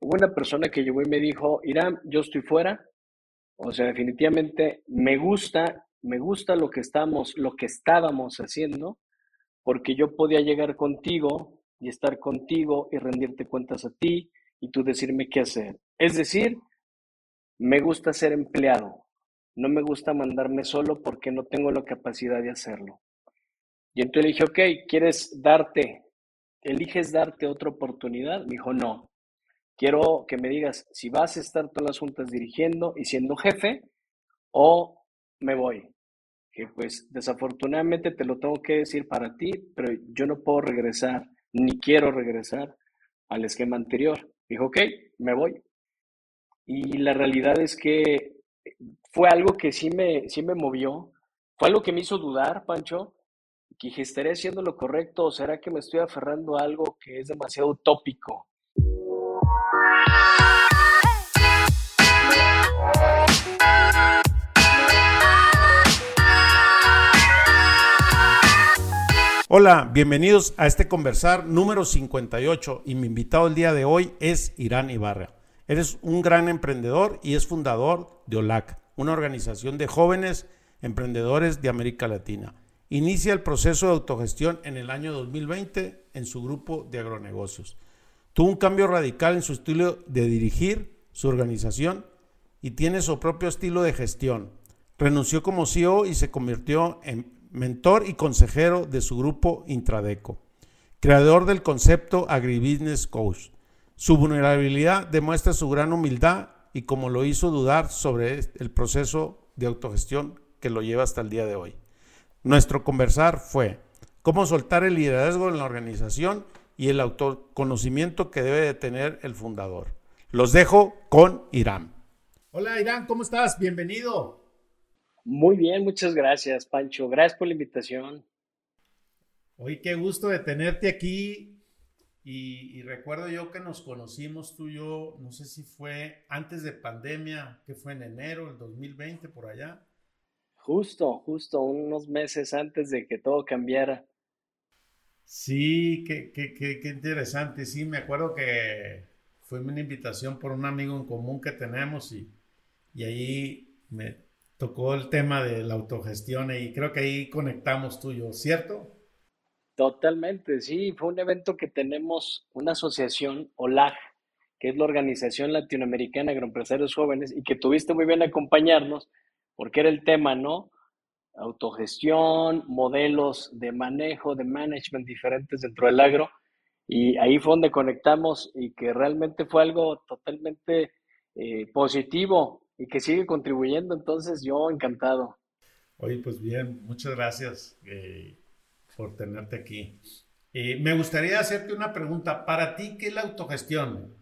hubo una persona que llegó y me dijo, Irán, yo estoy fuera, o sea, definitivamente me gusta, me gusta lo que estamos, lo que estábamos haciendo, porque yo podía llegar contigo y estar contigo y rendirte cuentas a ti y tú decirme qué hacer. Es decir, me gusta ser empleado, no me gusta mandarme solo porque no tengo la capacidad de hacerlo. Y entonces le dije, ok, ¿quieres darte, eliges darte otra oportunidad? Me dijo, no. Quiero que me digas si vas a estar todas las juntas dirigiendo y siendo jefe o me voy. Que pues desafortunadamente te lo tengo que decir para ti, pero yo no puedo regresar, ni quiero regresar al esquema anterior. Dijo, ok, me voy. Y la realidad es que fue algo que sí me, sí me movió, fue algo que me hizo dudar, Pancho, que dije, ¿estaré haciendo lo correcto o será que me estoy aferrando a algo que es demasiado utópico? Hola, bienvenidos a este conversar número 58 y mi invitado el día de hoy es Irán Ibarra. Eres un gran emprendedor y es fundador de OLAC, una organización de jóvenes emprendedores de América Latina. Inicia el proceso de autogestión en el año 2020 en su grupo de agronegocios. Tuvo un cambio radical en su estilo de dirigir su organización y tiene su propio estilo de gestión. Renunció como CEO y se convirtió en mentor y consejero de su grupo Intradeco, creador del concepto Agribusiness Coach. Su vulnerabilidad demuestra su gran humildad y como lo hizo dudar sobre el proceso de autogestión que lo lleva hasta el día de hoy. Nuestro conversar fue cómo soltar el liderazgo en la organización y el autoconocimiento que debe de tener el fundador. Los dejo con Irán. Hola Irán, ¿cómo estás? Bienvenido. Muy bien, muchas gracias, Pancho. Gracias por la invitación. Hoy qué gusto de tenerte aquí. Y, recuerdo yo que nos conocimos tú y yo, no sé si fue antes de pandemia, que fue en enero del 2020 por allá. Justo, justo, unos meses antes de que todo cambiara. Sí, qué, qué, qué, qué interesante. Sí, me acuerdo que fue una invitación por un amigo en común que tenemos y, y ahí me, tocó el tema de la autogestión y creo que ahí conectamos tú y yo, ¿cierto? Totalmente, sí, fue un evento que tenemos una asociación, OLAG, que es la Organización Latinoamericana de Agroempresarios Jóvenes, y que tuviste muy bien acompañarnos, porque era el tema, ¿no? Autogestión, modelos de manejo, de management diferentes dentro del agro, y ahí fue donde conectamos y que realmente fue algo totalmente eh, positivo y que sigue contribuyendo. Entonces, yo encantado. Oye, pues bien, muchas gracias eh, por tenerte aquí. Eh, me gustaría hacerte una pregunta. Para ti, ¿qué es la autogestión?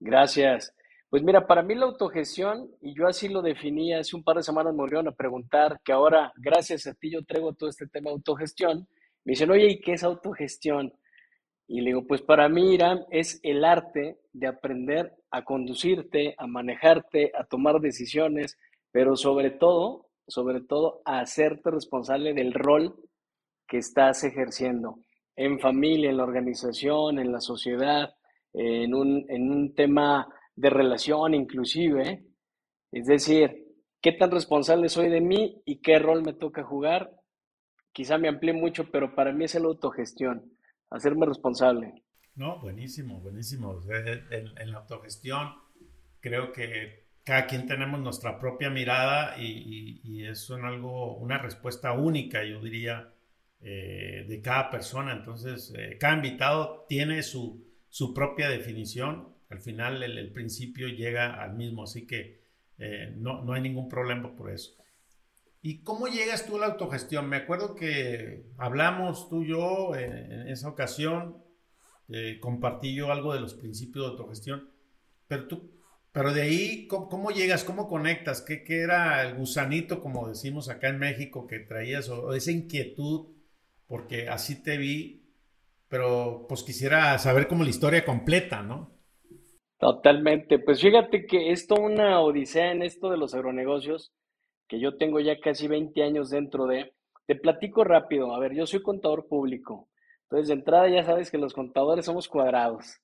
Gracias. Pues mira, para mí la autogestión, y yo así lo definí hace un par de semanas, me volvieron a preguntar que ahora, gracias a ti, yo traigo todo este tema de autogestión. Me dicen, oye, ¿y qué es autogestión? Y le digo, pues para mí, Irán, es el arte de aprender a conducirte, a manejarte, a tomar decisiones, pero sobre todo, sobre todo, a hacerte responsable del rol que estás ejerciendo en familia, en la organización, en la sociedad, en un, en un tema de relación inclusive. Es decir, ¿qué tan responsable soy de mí y qué rol me toca jugar? Quizá me amplíe mucho, pero para mí es la autogestión hacerme responsable. No, buenísimo, buenísimo. En, la autogestión creo que cada quien tenemos nuestra propia mirada y, es algo, una respuesta única, yo diría, eh, de cada persona. Entonces, eh, cada invitado tiene su, su, propia definición. Al final, el, principio llega al mismo, así que eh, no, no hay ningún problema por eso. ¿Y cómo llegas tú a la autogestión? Me acuerdo que hablamos tú y yo en, esa ocasión, eh, compartí yo algo de los principios de autogestión, pero tú, pero de ahí, ¿cómo, llegas? ¿Cómo conectas? ¿Qué, ¿Qué, era el gusanito, como decimos acá en México, que traías, o, esa inquietud, porque así te vi, pero pues quisiera saber como la historia completa, ¿no? Totalmente, pues fíjate que es toda una odisea en esto de los agronegocios que yo tengo ya casi 20 años dentro de, te platico rápido. A ver, yo soy contador público. Entonces, de entrada ya sabes que los contadores somos cuadrados.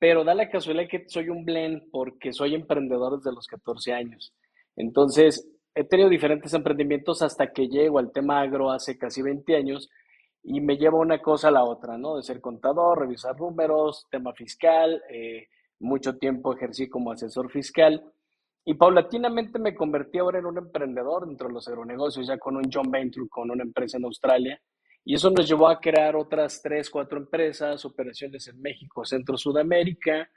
pero da la casualidad que soy un blend porque soy emprendedor desde los 14 años. Entonces, he tenido diferentes emprendimientos hasta que llego al tema agro hace casi 20 años y me lleva una cosa a la otra, ¿no? De ser contador, revisar números, tema fiscal, eh, mucho tiempo ejercí como asesor fiscal y paulatinamente me convertí ahora en un emprendedor dentro de los agronegocios, ya con un John Venture, con una empresa en Australia. Y eso nos llevó a crear otras tres, cuatro empresas, operaciones en México, Centro, Sudamérica.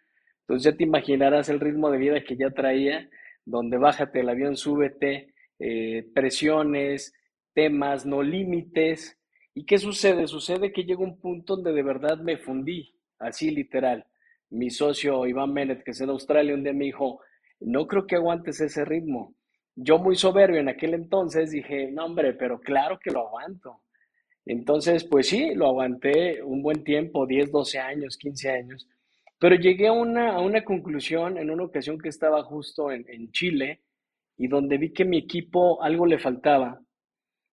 Entonces ya te imaginarás el ritmo de vida que ya traía, donde bájate el avión, súbete, eh, presiones, temas, no límites. ¿Y qué sucede? Sucede que llega un punto donde de verdad me fundí, así literal. Mi socio Iván Menet, que es en Australia, un día me dijo, no creo que aguantes ese ritmo. Yo muy soberbio en aquel entonces dije, no hombre, pero claro que lo aguanto. Entonces, pues sí, lo aguanté un buen tiempo, 10, 12 años, 15 años, pero llegué a una, a una conclusión en una ocasión que estaba justo en, en Chile y donde vi que mi equipo algo le faltaba.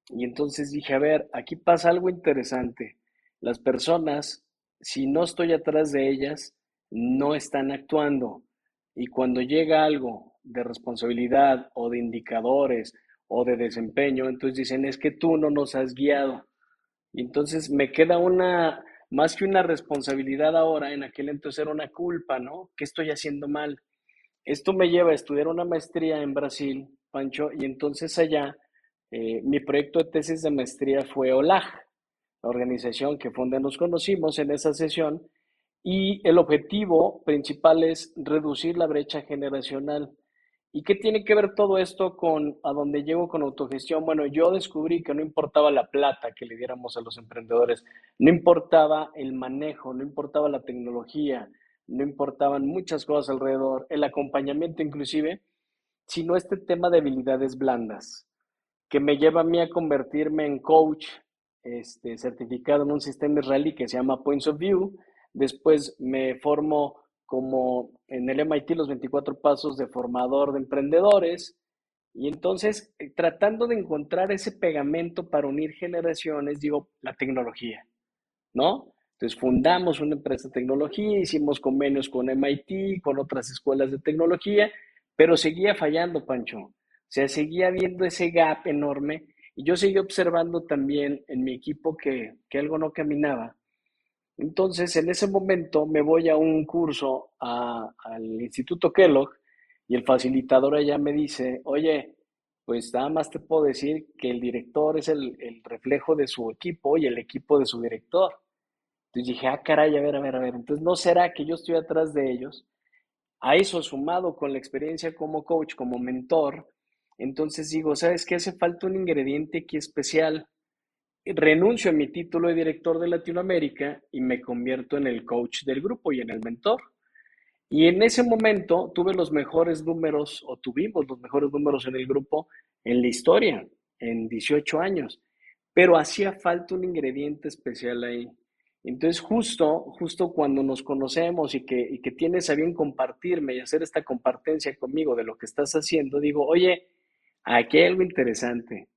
Y entonces dije, a ver, aquí pasa algo interesante. Las personas, si no estoy atrás de ellas, no están actuando. Y cuando llega algo de responsabilidad o de indicadores o de desempeño, entonces dicen, es que tú no nos has guiado. Y entonces me queda una, más que una responsabilidad ahora, en aquel entonces era una culpa, ¿no? ¿Qué estoy haciendo mal? Esto me lleva a estudiar una maestría en Brasil, Pancho, y entonces allá eh, mi proyecto de tesis de maestría fue OLAG, la organización que fue donde nos conocimos en esa sesión, y el objetivo principal es reducir la brecha generacional. ¿Y qué tiene que ver todo esto con a dónde llego con autogestión? Bueno, yo descubrí que no importaba la plata que le diéramos a los emprendedores, no importaba el manejo, no importaba la tecnología, no importaban muchas cosas alrededor, el acompañamiento inclusive, sino este tema de habilidades blandas, que me lleva a mí a convertirme en coach este, certificado en un sistema israelí que se llama Points of View, Después me formo como en el MIT los 24 pasos de formador de emprendedores. Y entonces, eh, tratando de encontrar ese pegamento para unir generaciones, digo, la tecnología, ¿no? Entonces fundamos una empresa de tecnología, hicimos convenios con MIT, con otras escuelas de tecnología, pero seguía fallando, Pancho. O sea, seguía viendo ese gap enorme y yo seguía observando también en mi equipo que, que algo no caminaba. Entonces, en ese momento me voy a un curso al Instituto Kellogg y el facilitador allá me dice, oye, pues nada más te puedo decir que el director es el, el reflejo de su equipo y el equipo de su director. Entonces dije, ah, caray, a ver, a ver, a ver. Entonces, ¿no será que yo estoy atrás de ellos? A eso sumado con la experiencia como coach, como mentor, entonces digo, ¿sabes qué? Hace falta un ingrediente aquí especial renuncio a mi título de director de Latinoamérica y me convierto en el coach del grupo y en el mentor. Y en ese momento tuve los mejores números, o tuvimos los mejores números en el grupo en la historia, en 18 años. Pero hacía falta un ingrediente especial ahí. Entonces, justo, justo cuando nos conocemos y que, y que tienes a bien compartirme y hacer esta compartencia conmigo de lo que estás haciendo, digo, oye, aquí hay algo interesante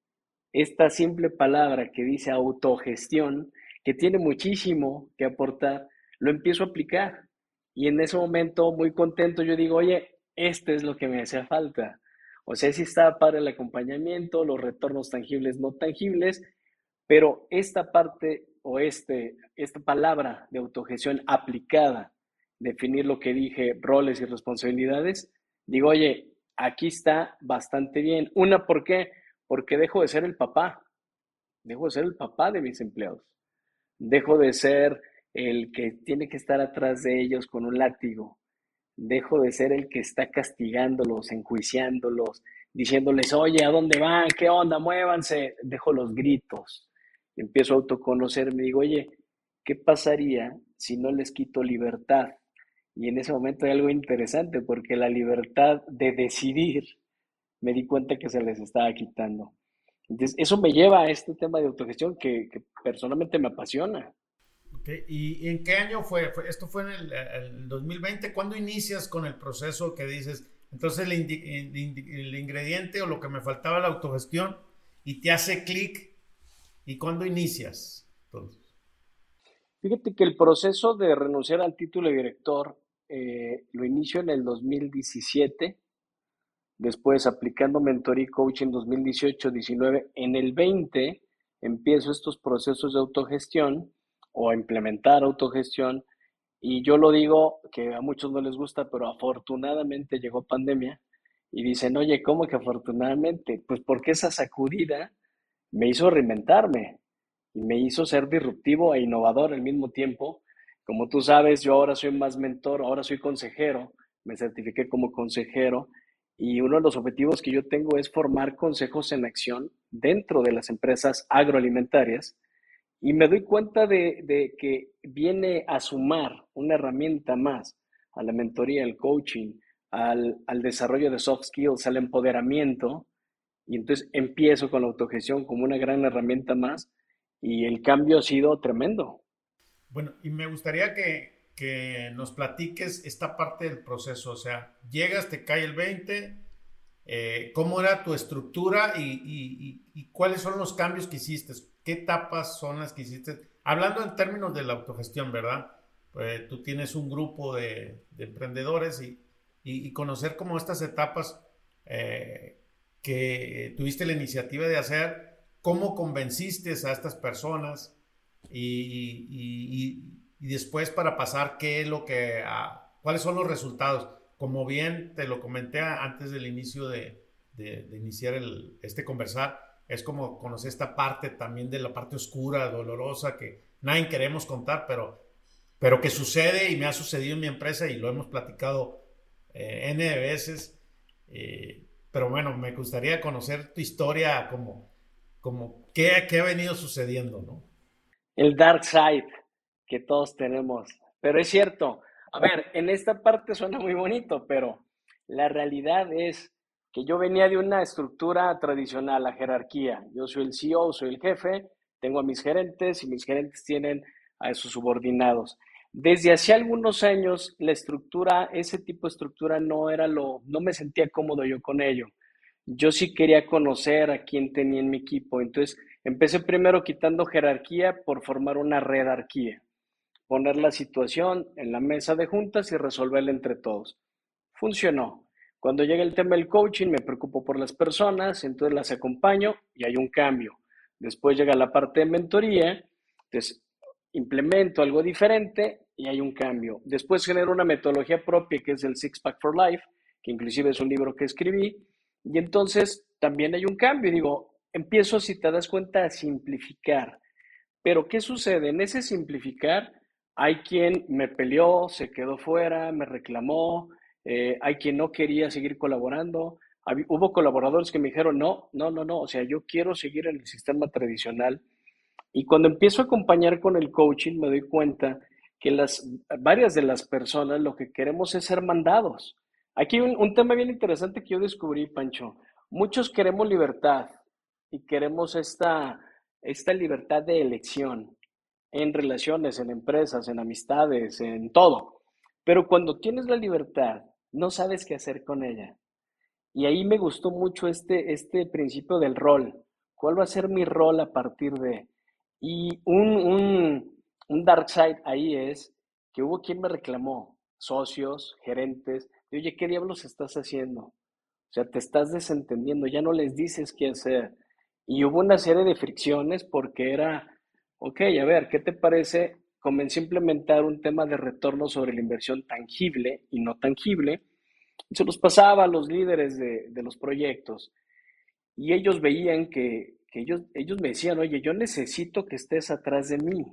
esta simple palabra que dice autogestión, que tiene muchísimo que aportar, lo empiezo a aplicar. Y en ese momento, muy contento, yo digo, oye, este es lo que me hacía falta. O sea, sí está para el acompañamiento, los retornos tangibles, no tangibles, pero esta parte o este, esta palabra de autogestión aplicada, definir lo que dije, roles y responsabilidades, digo, oye, aquí está bastante bien. Una, ¿por qué? Porque dejo de ser el papá, dejo de ser el papá de mis empleados, dejo de ser el que tiene que estar atrás de ellos con un látigo, dejo de ser el que está castigándolos, enjuiciándolos, diciéndoles, oye, ¿a dónde van? ¿Qué onda? Muévanse. Dejo los gritos. Empiezo a autoconocerme digo, oye, ¿qué pasaría si no les quito libertad? Y en ese momento hay algo interesante, porque la libertad de decidir me di cuenta que se les estaba quitando. Entonces, eso me lleva a este tema de autogestión que, personalmente me apasiona. Okay. ¿Y en qué año fue? ¿Esto fue en el, 2020? ¿Cuándo inicias con el proceso que dices, entonces el, el, ingrediente o lo que me faltaba la autogestión y te hace clic? ¿Y cuándo inicias? Entonces? Fíjate que el proceso de renunciar al título de director eh, lo inicio en el 2017, después aplicando mentoría y coaching en 2018, 19, en el 20 empiezo estos procesos de autogestión o implementar autogestión y yo lo digo que a muchos no les gusta, pero afortunadamente llegó pandemia y dicen, oye, ¿cómo que afortunadamente? Pues porque esa sacudida me hizo reinventarme y me hizo ser disruptivo e innovador al mismo tiempo. Como tú sabes, yo ahora soy más mentor, ahora soy consejero, me certifiqué como consejero y uno de los objetivos que yo tengo es formar consejos en acción dentro de las empresas agroalimentarias y me doy cuenta de, que viene a sumar una herramienta más a la mentoría, al coaching, al, al, desarrollo de soft skills, al empoderamiento. Y entonces empiezo con la autogestión como una gran herramienta más y el cambio ha sido tremendo. Bueno, y me gustaría que, que nos platiques esta parte del proceso. O sea, llegas, te cae el 20, eh, ¿cómo era tu estructura y, y, y, cuáles son los cambios que hiciste? ¿Qué etapas son las que hiciste? Hablando en términos de la autogestión, ¿verdad? Pues tú tienes un grupo de, emprendedores y, conocer como estas etapas eh, que tuviste la iniciativa de hacer, cómo convenciste a estas personas y, después para pasar qué es lo que, cuáles son los resultados. Como bien te lo comenté antes del inicio de, iniciar este conversar, es como conocer esta parte también de la parte oscura, dolorosa, que nadie queremos contar, pero, pero que sucede y me ha sucedido en mi empresa y lo hemos platicado eh, N veces. Eh, pero bueno, me gustaría conocer tu historia, como, como qué, qué ha venido sucediendo, ¿no? El dark side que todos tenemos. Pero es cierto, a ver, en esta parte suena muy bonito, pero la realidad es que yo venía de una estructura tradicional, la jerarquía. Yo soy el CEO, soy el jefe, tengo a mis gerentes y mis gerentes tienen a sus subordinados. Desde hace algunos años, la estructura, ese tipo de estructura no era lo, no me sentía cómodo yo con ello. Yo sí quería conocer a quién tenía en mi equipo. Entonces, empecé primero quitando jerarquía por formar una redarquía. Poner la situación en la mesa de juntas y resolverla entre todos. Funcionó. Cuando llega el tema del coaching, me preocupo por las personas, entonces las acompaño y hay un cambio. Después llega la parte de mentoría, entonces implemento algo diferente y hay un cambio. Después genero una metodología propia que es el Six Pack for Life, que inclusive es un libro que escribí, y entonces también hay un cambio. Digo, empiezo, si te das cuenta, a simplificar. Pero ¿qué sucede? En ese simplificar hay quien me peleó, se quedó fuera, me reclamó, eh, hay quien no quería seguir colaborando. hubo colaboradores que me dijeron, no, no, no, no, o sea, yo quiero seguir en el sistema tradicional. Y cuando empiezo a acompañar con el coaching, me doy cuenta que las, varias de las personas lo que queremos es ser mandados. Aquí un, un tema bien interesante que yo descubrí, Pancho. Muchos queremos libertad y queremos esta, esta libertad de elección en relaciones, en empresas, en amistades, en todo. Pero cuando tienes la libertad, no sabes qué hacer con ella. Y ahí me gustó mucho este, este principio del rol. ¿Cuál va a ser mi rol a partir de? Y un, un, dark side ahí es que hubo quien me reclamó, socios, gerentes, de, oye, ¿qué diablos estás haciendo? O sea, te estás desentendiendo, ya no les dices qué hacer. Y hubo una serie de fricciones porque era, ok, a ver, ¿qué te parece comencé a implementar un tema de retorno sobre la inversión tangible y no tangible. Y se los pasaba a los líderes de, los proyectos. Y ellos veían que, ellos, ellos me decían, oye, yo necesito que estés atrás de mí.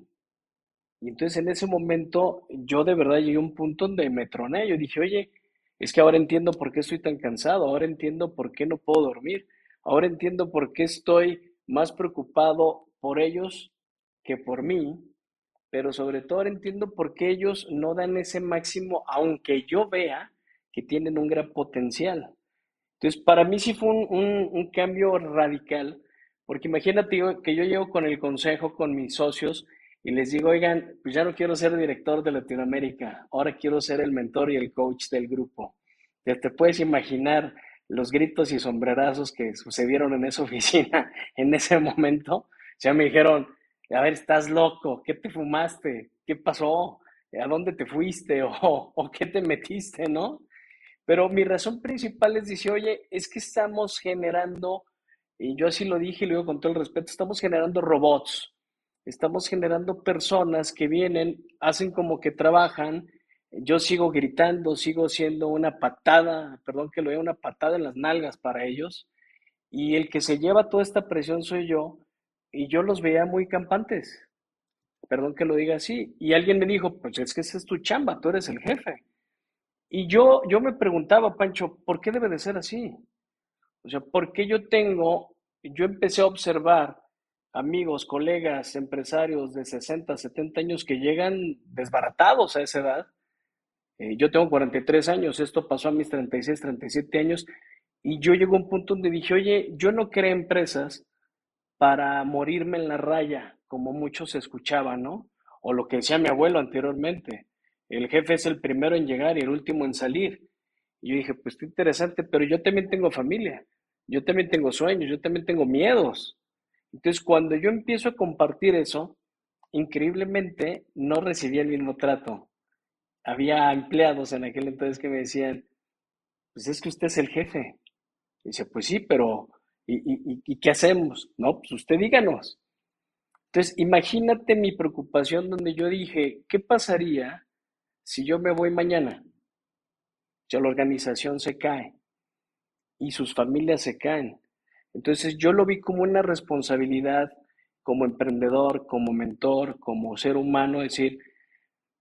Y entonces en ese momento yo de verdad llegué a un punto donde me troné. Yo dije, oye, es que ahora entiendo por qué estoy tan cansado, ahora entiendo por qué no puedo dormir, ahora entiendo por qué estoy más preocupado por ellos que por mí pero sobre todo entiendo por qué ellos no dan ese máximo, aunque yo vea que tienen un gran potencial. Entonces, para mí sí fue un, cambio radical, porque imagínate que yo llego con el consejo, con mis socios, y les digo, oigan, pues ya no quiero ser director de Latinoamérica, ahora quiero ser el mentor y el coach del grupo. Ya te puedes imaginar los gritos y sombrerazos que sucedieron en esa oficina en ese momento. Ya me dijeron, a ver, estás loco, ¿qué te fumaste? ¿Qué pasó? a dónde te fuiste o, qué te metiste, ¿no? Pero mi razón principal es decir, oye, es que estamos generando, y yo así lo dije y lo digo con todo el respeto, estamos generando robots, estamos generando personas que vienen, hacen como que trabajan, yo sigo gritando, sigo siendo una patada, perdón que lo diga, una patada en las nalgas para ellos, y el que se lleva toda esta presión soy yo, y yo los veía muy campantes, perdón que lo diga así, y alguien me dijo, pues es que esa es tu chamba, tú eres el jefe. Y yo, yo me preguntaba, Pancho, ¿por qué debe de ser así? O sea, ¿por qué yo tengo, yo empecé a observar amigos, colegas, empresarios de 60, 70 años que llegan desbaratados a esa edad? Eh, yo tengo 43 años, esto pasó a mis 36, 37 años, y yo llego a un punto donde dije, oye, yo no creo empresas para morirme en la raya, como muchos escuchaban, ¿no? O lo que decía mi abuelo anteriormente el jefe es el primero en llegar y el último en salir. Y yo dije, pues está interesante, pero yo también tengo familia, yo también tengo sueños, yo también tengo miedos. Entonces, cuando yo empiezo a compartir eso, increíblemente no recibía el mismo trato. Había empleados en aquel entonces que me decían, pues es que usted es el jefe. Y dice, pues sí, pero ¿y, y qué hacemos? No, pues usted díganos. Entonces, imagínate mi preocupación donde yo dije, ¿qué pasaría si yo me voy mañana, ya la organización se cae y sus familias se caen. Entonces yo lo vi como una responsabilidad como emprendedor, como mentor, como ser humano, decir,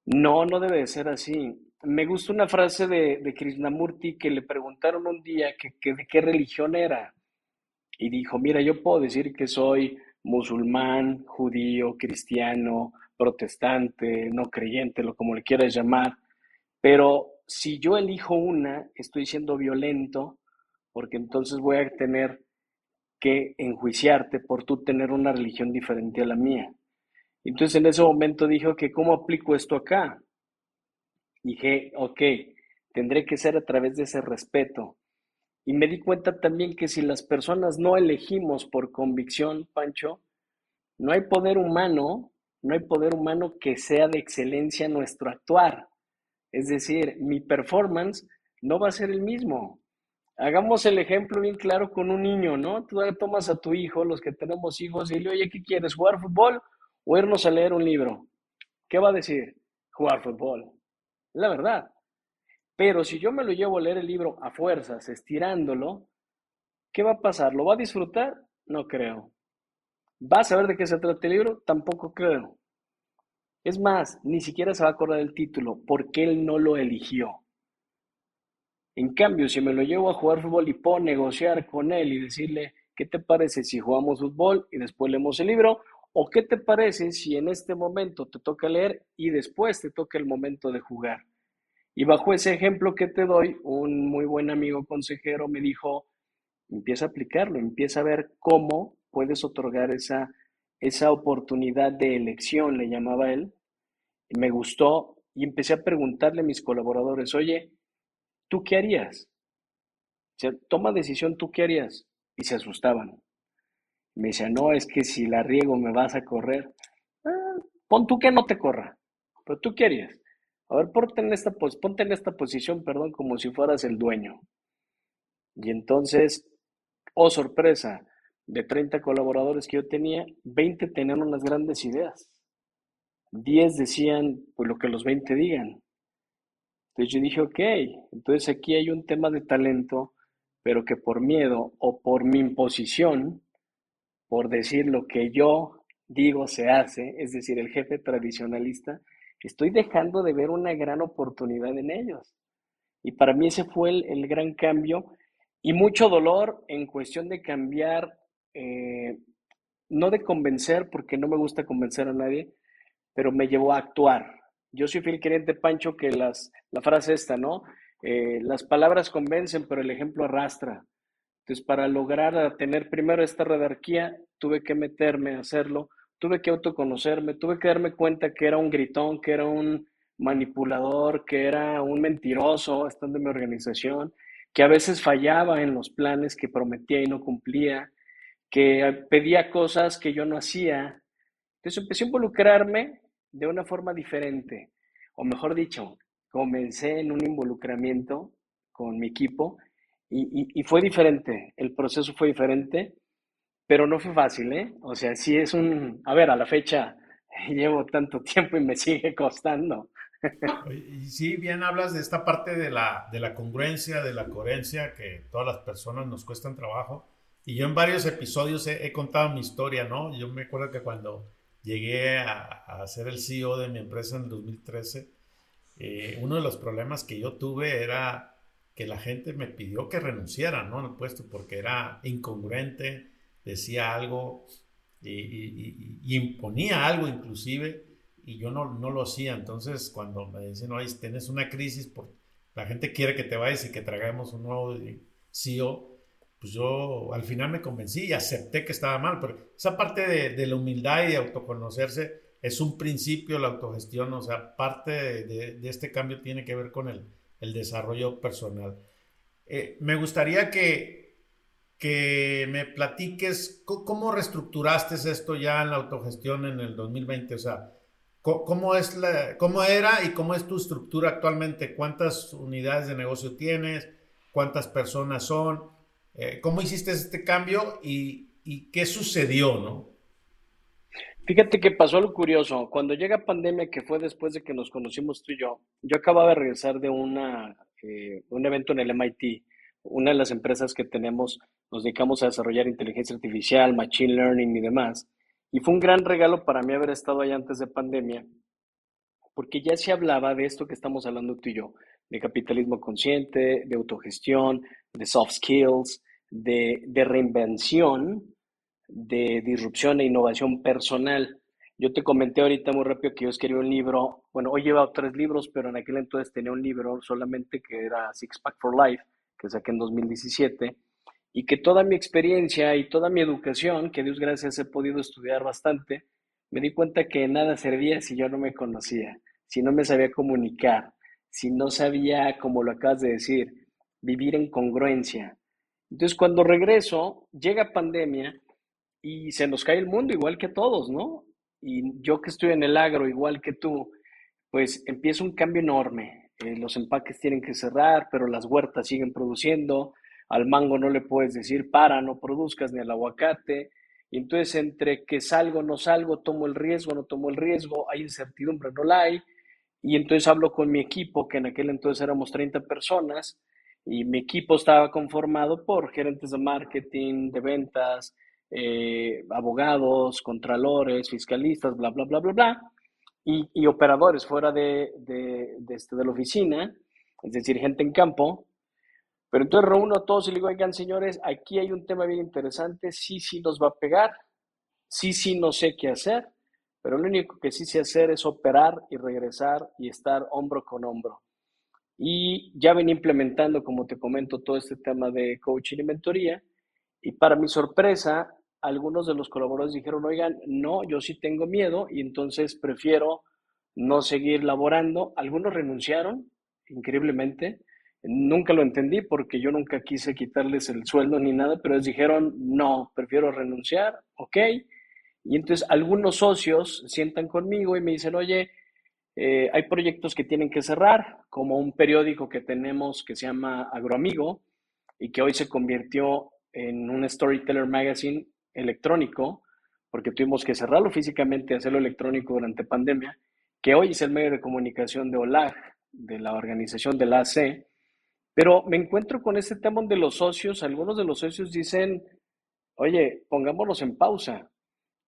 no, no debe de ser así. Me gusta una frase de, de Krishnamurti que le preguntaron un día que, que, de qué religión era. Y dijo, mira, yo puedo decir que soy musulmán, judío, cristiano, protestante, no creyente, lo como le quieras llamar, pero si yo elijo una, estoy siendo violento, porque entonces voy a tener que enjuiciarte por tú tener una religión diferente a la mía. Entonces en ese momento dije, ok, ¿cómo aplico esto acá? Dije, ok, tendré que ser a través de ese respeto. Y me di cuenta también que si las personas no elegimos por convicción, Pancho, no hay poder humano no hay poder humano que sea de excelencia nuestro actuar. Es decir, mi performance no va a ser el mismo. Hagamos el ejemplo bien claro con un niño, ¿no? Tú tomas a tu hijo, los que tenemos hijos, y le oye, ¿qué quieres? ¿Jugar fútbol o irnos a leer un libro? ¿Qué va a decir? Jugar fútbol. La verdad. Pero si yo me lo llevo a leer el libro a fuerzas, estirándolo, ¿qué va a pasar? ¿Lo va a disfrutar? No creo. ¿Va a saber de qué se trata el libro? Tampoco creo. Es más, ni siquiera se va a acordar del título, porque él no lo eligió. En cambio, si me lo llevo a jugar fútbol y puedo negociar con él y decirle, ¿qué te parece si jugamos fútbol y después leemos el libro? ¿O qué te parece si en este momento te toca leer y después te toca el momento de jugar? Y bajo ese ejemplo que te doy, un muy buen amigo consejero me dijo, empieza a aplicarlo, empieza a ver cómo puedes otorgar esa, esa oportunidad de elección, le llamaba él. Me gustó y empecé a preguntarle a mis colaboradores, oye, ¿tú qué harías? O toma decisión, ¿tú qué harías? Y se asustaban. Me decían, no, es que si la riego me vas a correr. Ah, pon tú que no te corra, pero tú qué harías. A ver, ponte en, esta, ponte en esta posición, perdón, como si fueras el dueño. Y entonces, oh sorpresa, de 30 colaboradores que yo tenía, 20 tenían unas grandes ideas. 10 decían pues lo que los 20 digan. Entonces yo dije, ok, entonces aquí hay un tema de talento, pero que por miedo o por mi imposición, por decir lo que yo digo se hace, es decir, el jefe tradicionalista, estoy dejando de ver una gran oportunidad en ellos. Y para mí ese fue el, gran cambio y mucho dolor en cuestión de cambiar eh, no de convencer, porque no me gusta convencer a nadie, pero me llevó a actuar. Yo soy fiel creyente, Pancho, que las, la frase esta, ¿no? Eh, las palabras convencen, pero el ejemplo arrastra. Entonces, para lograr tener primero esta redarquía, tuve que meterme a hacerlo, tuve que autoconocerme, tuve que darme cuenta que era un gritón, que era un manipulador, que era un mentiroso estando en mi organización, que a veces fallaba en los planes que prometía y no cumplía, que pedía cosas que yo no hacía. Entonces empecé a involucrarme de una forma diferente. o mejor dicho, comencé en un involucramiento con mi equipo y, fue diferente, el proceso fue diferente, pero no fue fácil, ¿eh? O sea, sí es un, a ver, a la fecha llevo tanto tiempo y me sigue costando. Y sí, bien hablas de esta parte de la, de la congruencia, de la coherencia, que todas las personas nos cuestan trabajo. Y yo en varios episodios he, contado mi historia, ¿no? Yo me acuerdo que cuando llegué a, a ser el CEO de mi empresa en el 2013, eh, uno de los problemas que yo tuve era que la gente me pidió que renunciara, ¿no? El puesto porque era incongruente, decía algo y, imponía algo inclusive y yo no, no, lo hacía. Entonces, cuando me dicen, oye, tienes una crisis, por, la gente quiere que te vayas y que traigamos un nuevo CEO, pues yo al final me convencí y acepté que estaba mal. Pero esa parte de, de la humildad y de autoconocerse es un principio la autogestión, o sea, parte de, de, este cambio tiene que ver con el, el desarrollo personal. Eh, me gustaría que, que me platiques cómo reestructuraste esto ya en la autogestión en el 2020, o sea, ¿Cómo, es la, ¿Cómo era y cómo es tu estructura actualmente? ¿Cuántas unidades de negocio tienes? ¿Cuántas personas son? Eh, ¿Cómo hiciste este cambio y, y, qué sucedió, no? Fíjate que pasó algo curioso. Cuando llega pandemia, que fue después de que nos conocimos tú y yo, yo acababa de regresar de una, eh, un evento en el MIT. Una de las empresas que tenemos, nos dedicamos a desarrollar inteligencia artificial, machine learning y demás. Y fue un gran regalo para mí haber estado allá antes de pandemia, porque ya se hablaba de esto que estamos hablando tú y yo, de capitalismo consciente, de autogestión, de soft skills, de, reinvención, de disrupción e innovación personal. Yo te comenté ahorita muy rápido que yo escribí un libro, bueno, hoy llevo tres libros, pero en aquel entonces tenía un libro solamente que era Six Pack for Life, que saqué en 2017, y que toda mi experiencia y toda mi educación, que Dios gracias he podido estudiar bastante, me di cuenta que nada servía si yo no me conocía, si no me sabía comunicar, si no sabía, como lo acabas de decir, vivir en congruencia. Entonces, cuando regreso, llega pandemia y se nos cae el mundo igual que todos, ¿no? Y yo que estoy en el agro igual que tú, pues empieza un cambio enorme. Eh, los empaques tienen que cerrar, pero las huertas siguen produciendo, al mango no le puedes decir para, no produzcas, ni al aguacate. Y entonces entre que salgo, no salgo, tomo el riesgo, no tomo el riesgo, hay incertidumbre, no la hay. Y entonces hablo con mi equipo, que en aquel entonces éramos 30 personas, y mi equipo estaba conformado por gerentes de marketing, de ventas, eh, abogados, contralores, fiscalistas, bla, bla, bla, bla, bla, y, operadores fuera de, de, de, este, de la oficina, es decir, gente en campo, pero entonces reúno a todos y le digo, oigan, señores, aquí hay un tema bien interesante, sí, sí nos va a pegar, sí, sí no sé qué hacer, pero lo único que sí sé hacer es operar y regresar y estar hombro con hombro. Y ya ven implementando, como te comento, todo este tema de coaching y mentoría. Y para mi sorpresa, algunos de los colaboradores dijeron, oigan, no, yo sí tengo miedo y entonces prefiero no seguir laborando. Algunos renunciaron, increíblemente, Nunca lo entendí porque yo nunca quise quitarles el sueldo ni nada, pero ellos dijeron, no, prefiero renunciar, ok. Y entonces algunos socios sientan conmigo y me dicen, oye, eh, hay proyectos que tienen que cerrar, como un periódico que tenemos que se llama Agroamigo y que hoy se convirtió en un Storyteller Magazine electrónico, porque tuvimos que cerrarlo físicamente y hacerlo electrónico durante pandemia, que hoy es el medio de comunicación de OLAG, de la organización de la AC, pero me encuentro con este tema de los socios, algunos de los socios dicen, oye, pongámonos en pausa.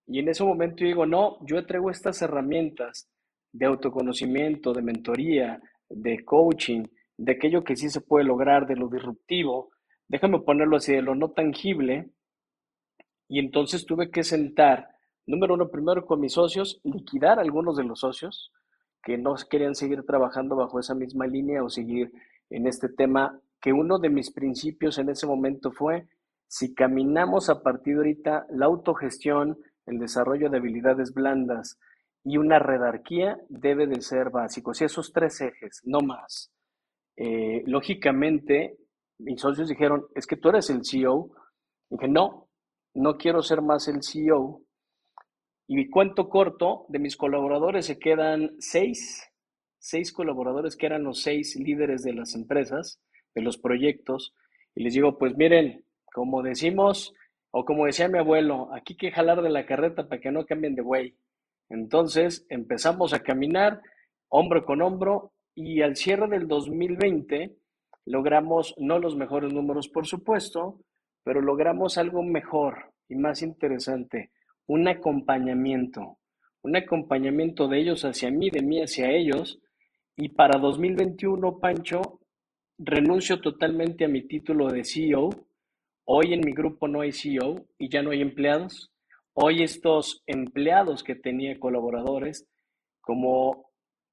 Y en ese momento yo digo, no, yo traigo estas herramientas de autoconocimiento, de mentoría, de coaching, de aquello que sí se puede lograr, de lo disruptivo, déjame ponerlo así, de lo no tangible. Y entonces tuve que sentar, número uno, primero con mis socios, liquidar algunos de los socios que no querían seguir trabajando bajo esa misma línea o seguir en este tema, que uno de mis principios en ese momento fue, si caminamos a partir de ahorita, la autogestión, el desarrollo de habilidades blandas y una redarquía debe de ser básico. Si esos tres ejes, no más. Eh, lógicamente, mis socios dijeron, es que tú eres el CEO. dije, no, no quiero ser más el CEO. Y mi cuento corto, de mis colaboradores se quedan seis, seis colaboradores que eran los seis líderes de las empresas, de los proyectos, y les digo, pues miren, como decimos, o como decía mi abuelo, aquí que jalar de la carreta para que no cambien de güey. Entonces empezamos a caminar hombro con hombro y al cierre del 2020 logramos no los mejores números, por supuesto, pero logramos algo mejor y más interesante, un acompañamiento, un acompañamiento de ellos hacia mí, de mí hacia ellos. Y para 2021, Pancho, renuncio totalmente a mi título de CEO. Hoy en mi grupo no hay CEO y ya no hay empleados. Hoy estos empleados que tenía colaboradores, como,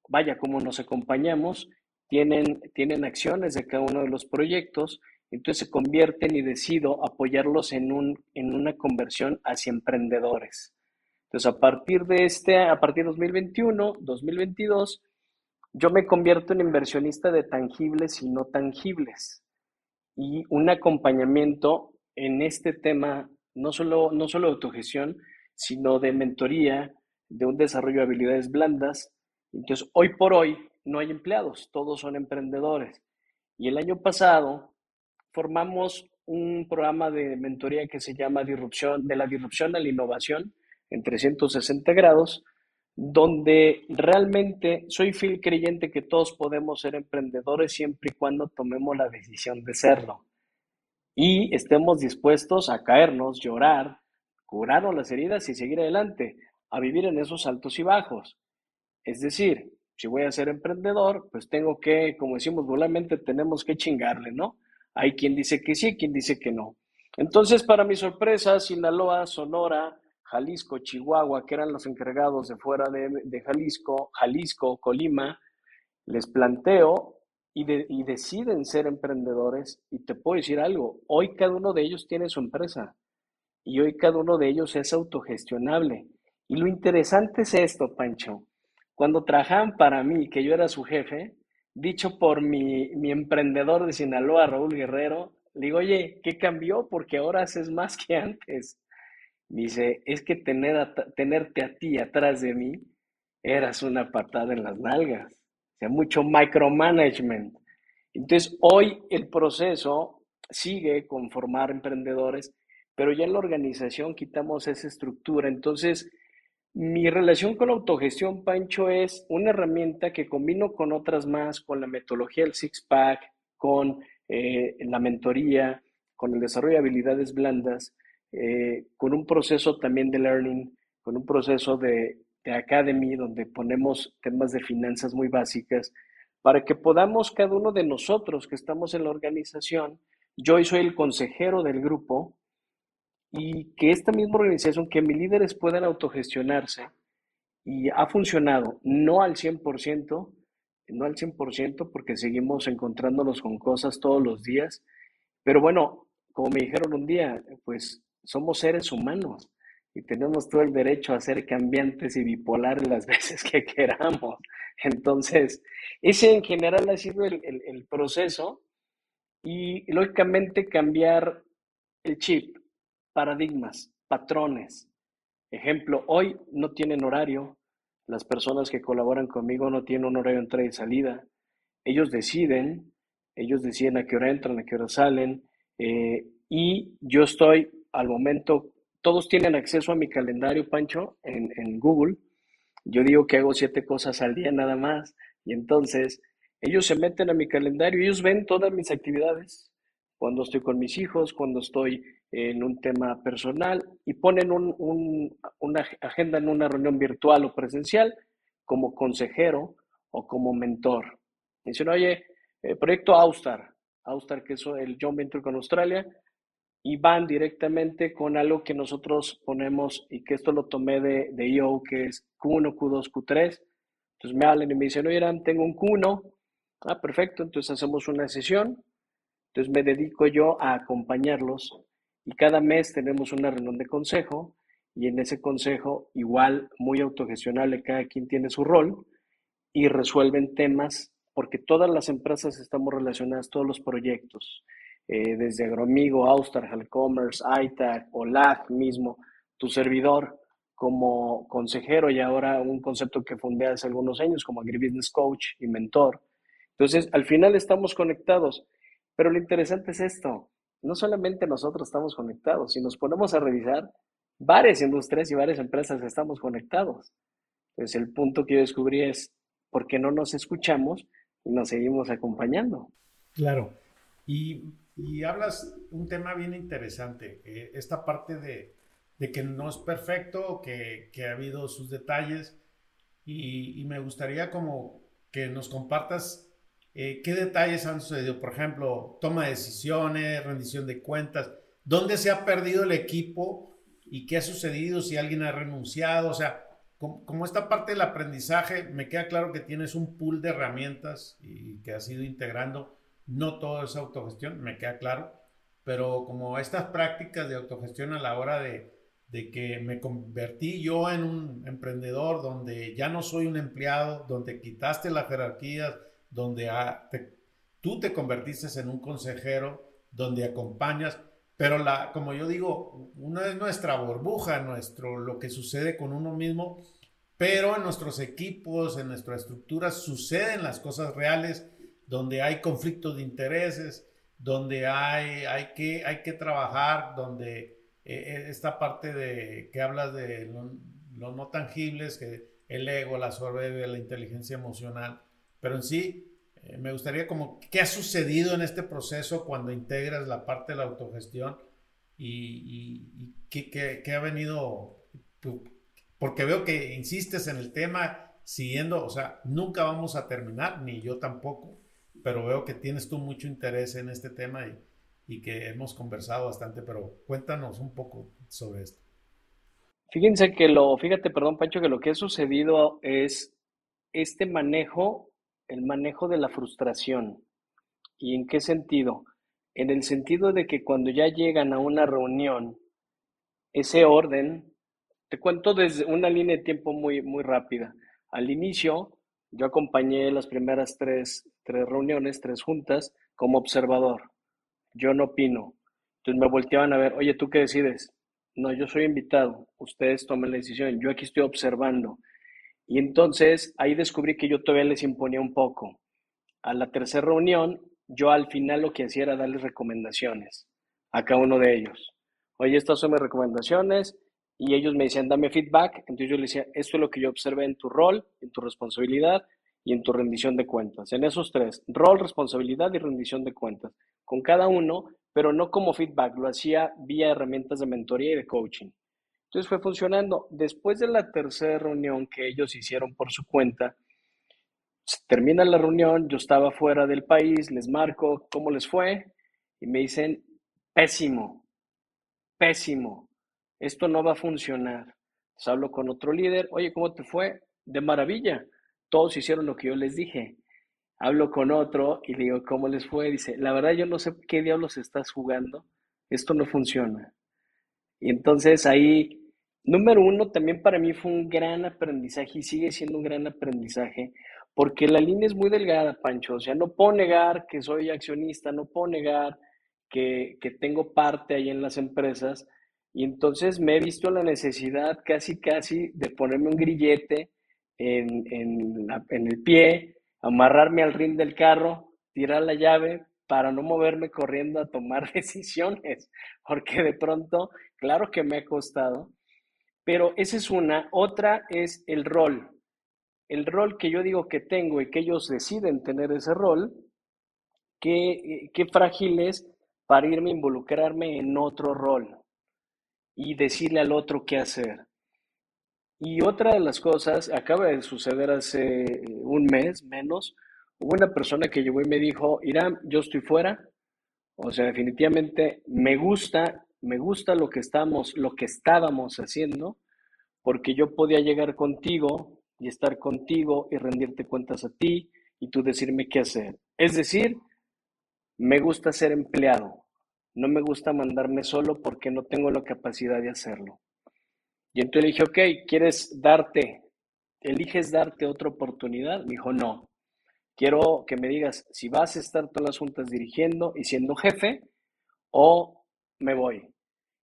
vaya, como nos acompañamos, tienen, tienen acciones de cada uno de los proyectos, entonces se convierten y decido apoyarlos en, un, en una conversión hacia emprendedores. Entonces, a partir de este, a partir de 2021, 2022, yo me convierto en inversionista de tangibles y no tangibles y un acompañamiento en este tema, no solo, no solo de autogestión, sino de mentoría, de un desarrollo de habilidades blandas. Entonces, hoy por hoy no hay empleados, todos son emprendedores. Y el año pasado formamos un programa de mentoría que se llama Disrupción, de la disrupción a la innovación en 360 grados, donde realmente soy fiel creyente que todos podemos ser emprendedores siempre y cuando tomemos la decisión de serlo y estemos dispuestos a caernos, llorar, curarnos las heridas y seguir adelante, a vivir en esos altos y bajos. Es decir, si voy a ser emprendedor, pues tengo que, como decimos vulgarmente, tenemos que chingarle, ¿no? Hay quien dice que sí, quien dice que no. Entonces, para mi sorpresa, Sinaloa, Sonora, Jalisco, Chihuahua, que eran los encargados de fuera de, Jalisco, Jalisco, Colima, les planteo y, deciden ser emprendedores. Y te puedo decir algo, hoy cada uno de ellos tiene su empresa y hoy cada uno de ellos es autogestionable. Y lo interesante es esto, Pancho. Cuando trabajaban para mí, que yo era su jefe, dicho por mi, mi emprendedor de Sinaloa, Raúl Guerrero, le digo, oye, ¿qué cambió? Porque ahora haces más que antes. Dice, es que tener tenerte a ti atrás de mí eras una patada en las nalgas. O sea, mucho micromanagement. Entonces, hoy el proceso sigue con formar emprendedores, pero ya en la organización quitamos esa estructura. Entonces, mi relación con la autogestión, Pancho, es una herramienta que combino con otras más, con la metodología del Six Pack, con eh, la mentoría, con el desarrollo de habilidades blandas, eh, con un proceso también de learning, con un proceso de, de academy, donde ponemos temas de finanzas muy básicas, para que podamos cada uno de nosotros que estamos en la organización, yo soy el consejero del grupo, y que esta misma organización, que mis líderes puedan autogestionarse, y ha funcionado, no al 100%, no al 100% porque seguimos encontrándonos con cosas todos los días, pero bueno, como me dijeron un día, pues somos seres humanos y tenemos todo el derecho a ser cambiantes y bipolares las veces que queramos. Entonces, ese en general ha sido el, el, proceso y lógicamente cambiar el chip, paradigmas, patrones. Ejemplo, hoy no tienen horario, las personas que colaboran conmigo no tienen un horario de entrada y salida. Ellos deciden, ellos deciden a qué hora entran, a qué hora salen, eh, y yo estoy al momento, todos tienen acceso a mi calendario, Pancho, en, Google. Yo digo que hago siete cosas al día nada más. Y entonces ellos se meten a mi calendario, ellos ven todas mis actividades, cuando estoy con mis hijos, cuando estoy en un tema personal y ponen una agenda en una reunión virtual o presencial como consejero o como mentor. Dicen, oye, eh, proyecto Austar, Austar que es el John Venture con Australia, y van directamente con algo que nosotros ponemos y que esto lo tomé de, de IO, que es Q1, Q2, Q3. Entonces me hablan y me dicen, oye, tengo un Q1. Ah, perfecto, entonces hacemos una sesión. Entonces me dedico yo a acompañarlos y cada mes tenemos una reunión de consejo y en ese consejo igual muy autogestionable, cada quien tiene su rol y resuelven temas porque todas las empresas estamos relacionadas, todos los proyectos. Eh, desde Agromigo, Austar, Halcommerce, ITAC, OLAG mismo, tu servidor. como consejero y ahora un concepto que fundé hace algunos años como agribusiness coach y mentor. Entonces, al final estamos conectados, pero lo interesante es esto, no solamente nosotros estamos conectados, si nos ponemos a revisar, varias industrias y varias empresas estamos conectados. Entonces, el punto que yo descubrí es, ¿por qué no nos escuchamos y nos seguimos acompañando? Claro. Y, hablas un tema bien interesante, eh, esta parte de, que no es perfecto, que, ha habido sus detalles, y, me gustaría como que nos compartas eh, qué detalles han sucedido. Por ejemplo, toma de decisiones, rendición de cuentas, dónde se ha perdido el equipo y qué ha sucedido, si alguien ha renunciado, o sea, como, esta parte del aprendizaje, me queda claro que tienes un pool de herramientas y que has ido integrando. No todo es autogestión, me queda claro, pero como estas prácticas de autogestión a la hora de, que me convertí yo en un emprendedor donde ya no soy un empleado, donde quitaste las jerarquías, donde tú te convertiste en un consejero, donde acompañas, pero como yo digo, una es nuestra burbuja, nuestro, lo que sucede con uno mismo, pero en nuestros equipos, en nuestra estructura, suceden las cosas reales, donde hay conflictos de intereses, donde hay, hay, que, hay que trabajar, donde eh, eh, esta parte de que hablas de lo, no tangibles, que el ego, la soberbia, la inteligencia emocional, pero en sí eh, me gustaría como, ¿qué ha sucedido en este proceso cuando integras la parte de la autogestión y, qué, ha venido, porque veo que insistes en el tema siguiendo, o sea, nunca vamos a terminar, ni yo tampoco, pero veo que tienes tú mucho interés en este tema y, y que hemos conversado bastante, pero cuéntanos un poco sobre esto. Fíjense que lo, fíjate, perdón, Pancho, que lo que ha sucedido es este manejo el manejo de la frustración. ¿Y en qué sentido? En el sentido de que cuando ya llegan a una reunión, ese orden, te cuento desde una línea de tiempo muy, muy rápida. Al inicio, yo acompañé las primeras tres, tres reuniones, tres juntas, como observador. Yo no opino. Entonces me volteaban a ver, oye, ¿tú qué decides? No, yo soy invitado. Ustedes tomen la decisión. Yo aquí estoy observando. Y entonces ahí descubrí que yo todavía les imponía un poco. A la tercera reunión, yo al final lo que hacía era darles recomendaciones a cada uno de ellos. Oye, estas son mis recomendaciones y ellos me decían, dame feedback. Entonces yo les decía, esto es lo que yo observé en tu rol, en tu responsabilidad y en tu rendición de cuentas. En esos tres, rol, responsabilidad y rendición de cuentas. Con cada uno, pero no como feedback, lo hacía vía herramientas de mentoría y de coaching. Entonces fue funcionando. Después de la tercera reunión que ellos hicieron por su cuenta, termina la reunión, yo estaba fuera del país, les marco cómo les fue y me dicen, pésimo, pésimo, esto no va a funcionar. Entonces hablo con otro líder, oye, ¿cómo te fue? De maravilla, todos hicieron lo que yo les dije. Hablo con otro y le digo, ¿cómo les fue? Dice, la verdad yo no sé qué diablos estás jugando, esto no funciona. Y entonces ahí Número uno, también para mí fue un gran aprendizaje y sigue siendo un gran aprendizaje, porque la línea es muy delgada, Pancho. O sea, no puedo negar que soy accionista, no puedo negar que, tengo parte ahí en las empresas. Y entonces me he visto la necesidad casi, casi de ponerme un grillete en, en, en el pie, amarrarme al ring del carro, tirar la llave para no moverme corriendo a tomar decisiones, porque de pronto, claro que me ha costado, pero esa es una. Otra es el rol. El rol que yo digo que tengo y que ellos deciden tener ese rol, qué, qué frágil es para irme a involucrarme en otro rol y decirle al otro qué hacer. Y otra de las cosas, acaba de suceder hace un mes menos, hubo una persona que llegó y me dijo, Irán, yo estoy fuera, o sea, definitivamente me gusta me gusta lo que estamos, lo que estábamos haciendo, porque yo podía llegar contigo y estar contigo y rendirte cuentas a ti y tú decirme qué hacer. Es decir, me gusta ser empleado, no me gusta mandarme solo porque no tengo la capacidad de hacerlo. Y entonces le dije, ok, ¿quieres darte, eliges darte otra oportunidad? Me dijo, no. Quiero que me digas si vas a estar todas las juntas dirigiendo y siendo jefe o me voy.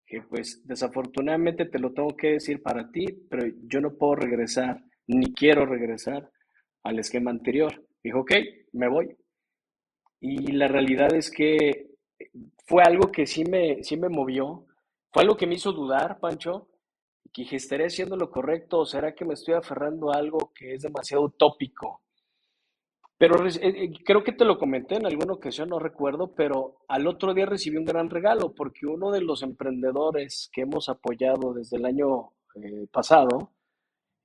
Que pues desafortunadamente te lo tengo que decir para ti, pero yo no puedo regresar, ni quiero regresar al esquema anterior. Dijo, ok, me voy. Y la realidad es que fue algo que sí me, sí me movió, fue algo que me hizo dudar, Pancho, que dije, ¿estaré haciendo lo correcto o será que me estoy aferrando a algo que es demasiado utópico? Pero eh, eh, creo que te lo comenté en alguna ocasión, no recuerdo, pero al otro día recibí un gran regalo porque uno de los emprendedores que hemos apoyado desde el año eh, pasado,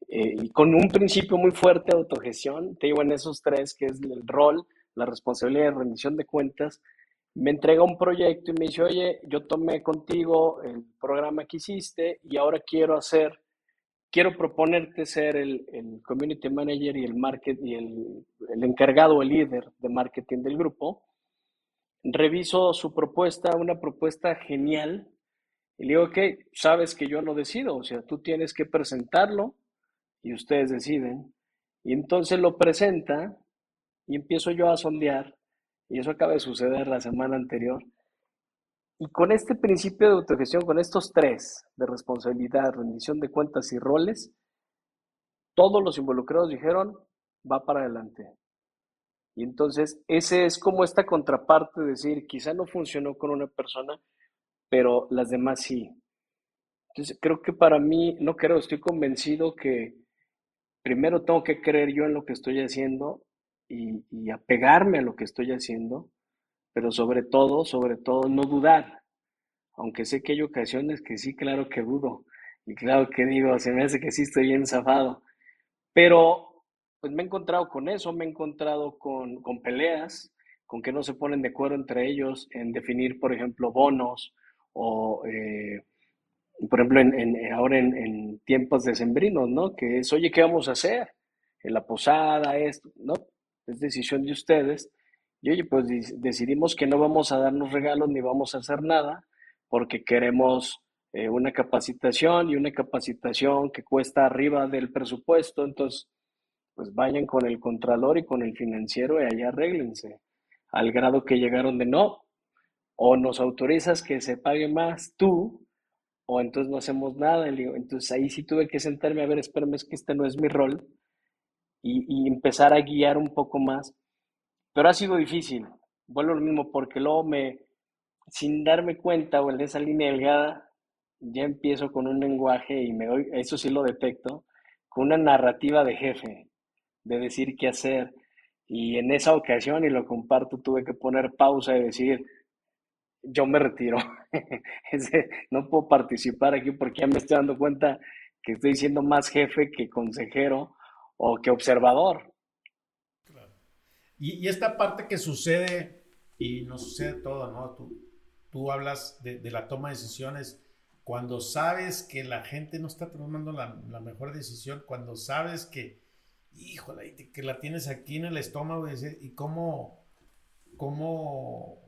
y con un principio muy fuerte de autogestión, te digo en esos tres, que es el rol, la responsabilidad de rendición de cuentas, me entrega un proyecto y me dice, oye, yo tomé contigo el programa que hiciste y ahora quiero hacer, quiero proponerte ser el, community manager y el market y el, el encargado, el líder de marketing del grupo. Reviso su propuesta, una propuesta genial, y le digo, ok, sabes que yo no decido, o sea, tú tienes que presentarlo y ustedes deciden. Y entonces lo presenta y empiezo yo a sondear y eso acaba de suceder la semana anterior. Y con este principio de autogestión, con estos tres, de responsabilidad, rendición de cuentas y roles, todos los involucrados dijeron, va para adelante. Y entonces, ese es como esta contraparte de decir, quizá no funcionó con una persona, pero las demás sí. Entonces, creo que para mí, no creo, estoy convencido que primero tengo que creer yo en lo que estoy haciendo y, apegarme a lo que estoy haciendo, pero sobre todo, sobre todo, no dudar. Aunque sé que hay ocasiones que sí, claro que dudo. Y claro que digo, se me hace que sí estoy bien zafado. Pero pues me he encontrado con eso, me he encontrado con, con peleas, con que no se ponen de acuerdo entre ellos en definir, por ejemplo, bonos o, eh, por ejemplo, en, ahora en, en, tiempos decembrinos, ¿no? Que es, oye, ¿qué vamos a hacer? En la posada, esto, ¿no? es decisión de ustedes. Y oye, pues decidimos que no vamos a darnos regalos ni vamos a hacer nada porque queremos eh, una capacitación y una capacitación que cuesta arriba del presupuesto. Entonces, pues vayan con el contralor y con el financiero y allá arréglense. Al grado que llegaron de no, o nos autorizas que se pague más tú, o entonces no hacemos nada. Entonces ahí sí tuve que sentarme a ver, espérame, es que este no es mi rol y, empezar a guiar un poco más. Pero ha sido difícil. Vuelvo lo mismo porque luego me, sin darme cuenta o en esa línea delgada, ya empiezo con un lenguaje y me doy, eso sí lo detecto, con una narrativa de jefe, de decir qué hacer. Y en esa ocasión, y lo comparto, tuve que poner pausa y decir, yo me retiro. no puedo participar aquí porque ya me estoy dando cuenta que estoy siendo más jefe que consejero o que observador. Y, esta parte que sucede, y nos sucede todo, ¿no? Tú, tú hablas de, la toma de decisiones cuando sabes que la gente no está tomando la, mejor decisión, cuando sabes que, híjole, que la tienes aquí en el estómago y, cómo, cómo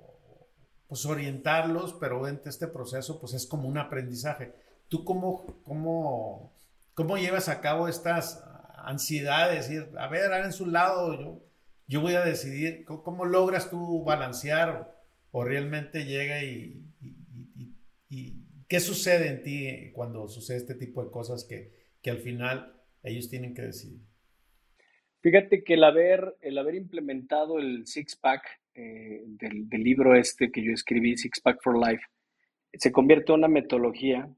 pues orientarlos, pero en este proceso pues es como un aprendizaje. ¿Tú cómo, cómo, cómo llevas a cabo estas ansiedad de decir, a ver, en su lado, yo, yo voy a decidir, ¿cómo, logras tú balancear o, realmente llega y, qué sucede en ti cuando sucede este tipo de cosas que, que al final ellos tienen que decidir? Fíjate que el haber, el haber implementado el Six Pack eh, del, del, libro este que yo escribí, Six Pack for Life, se convierte en una metodología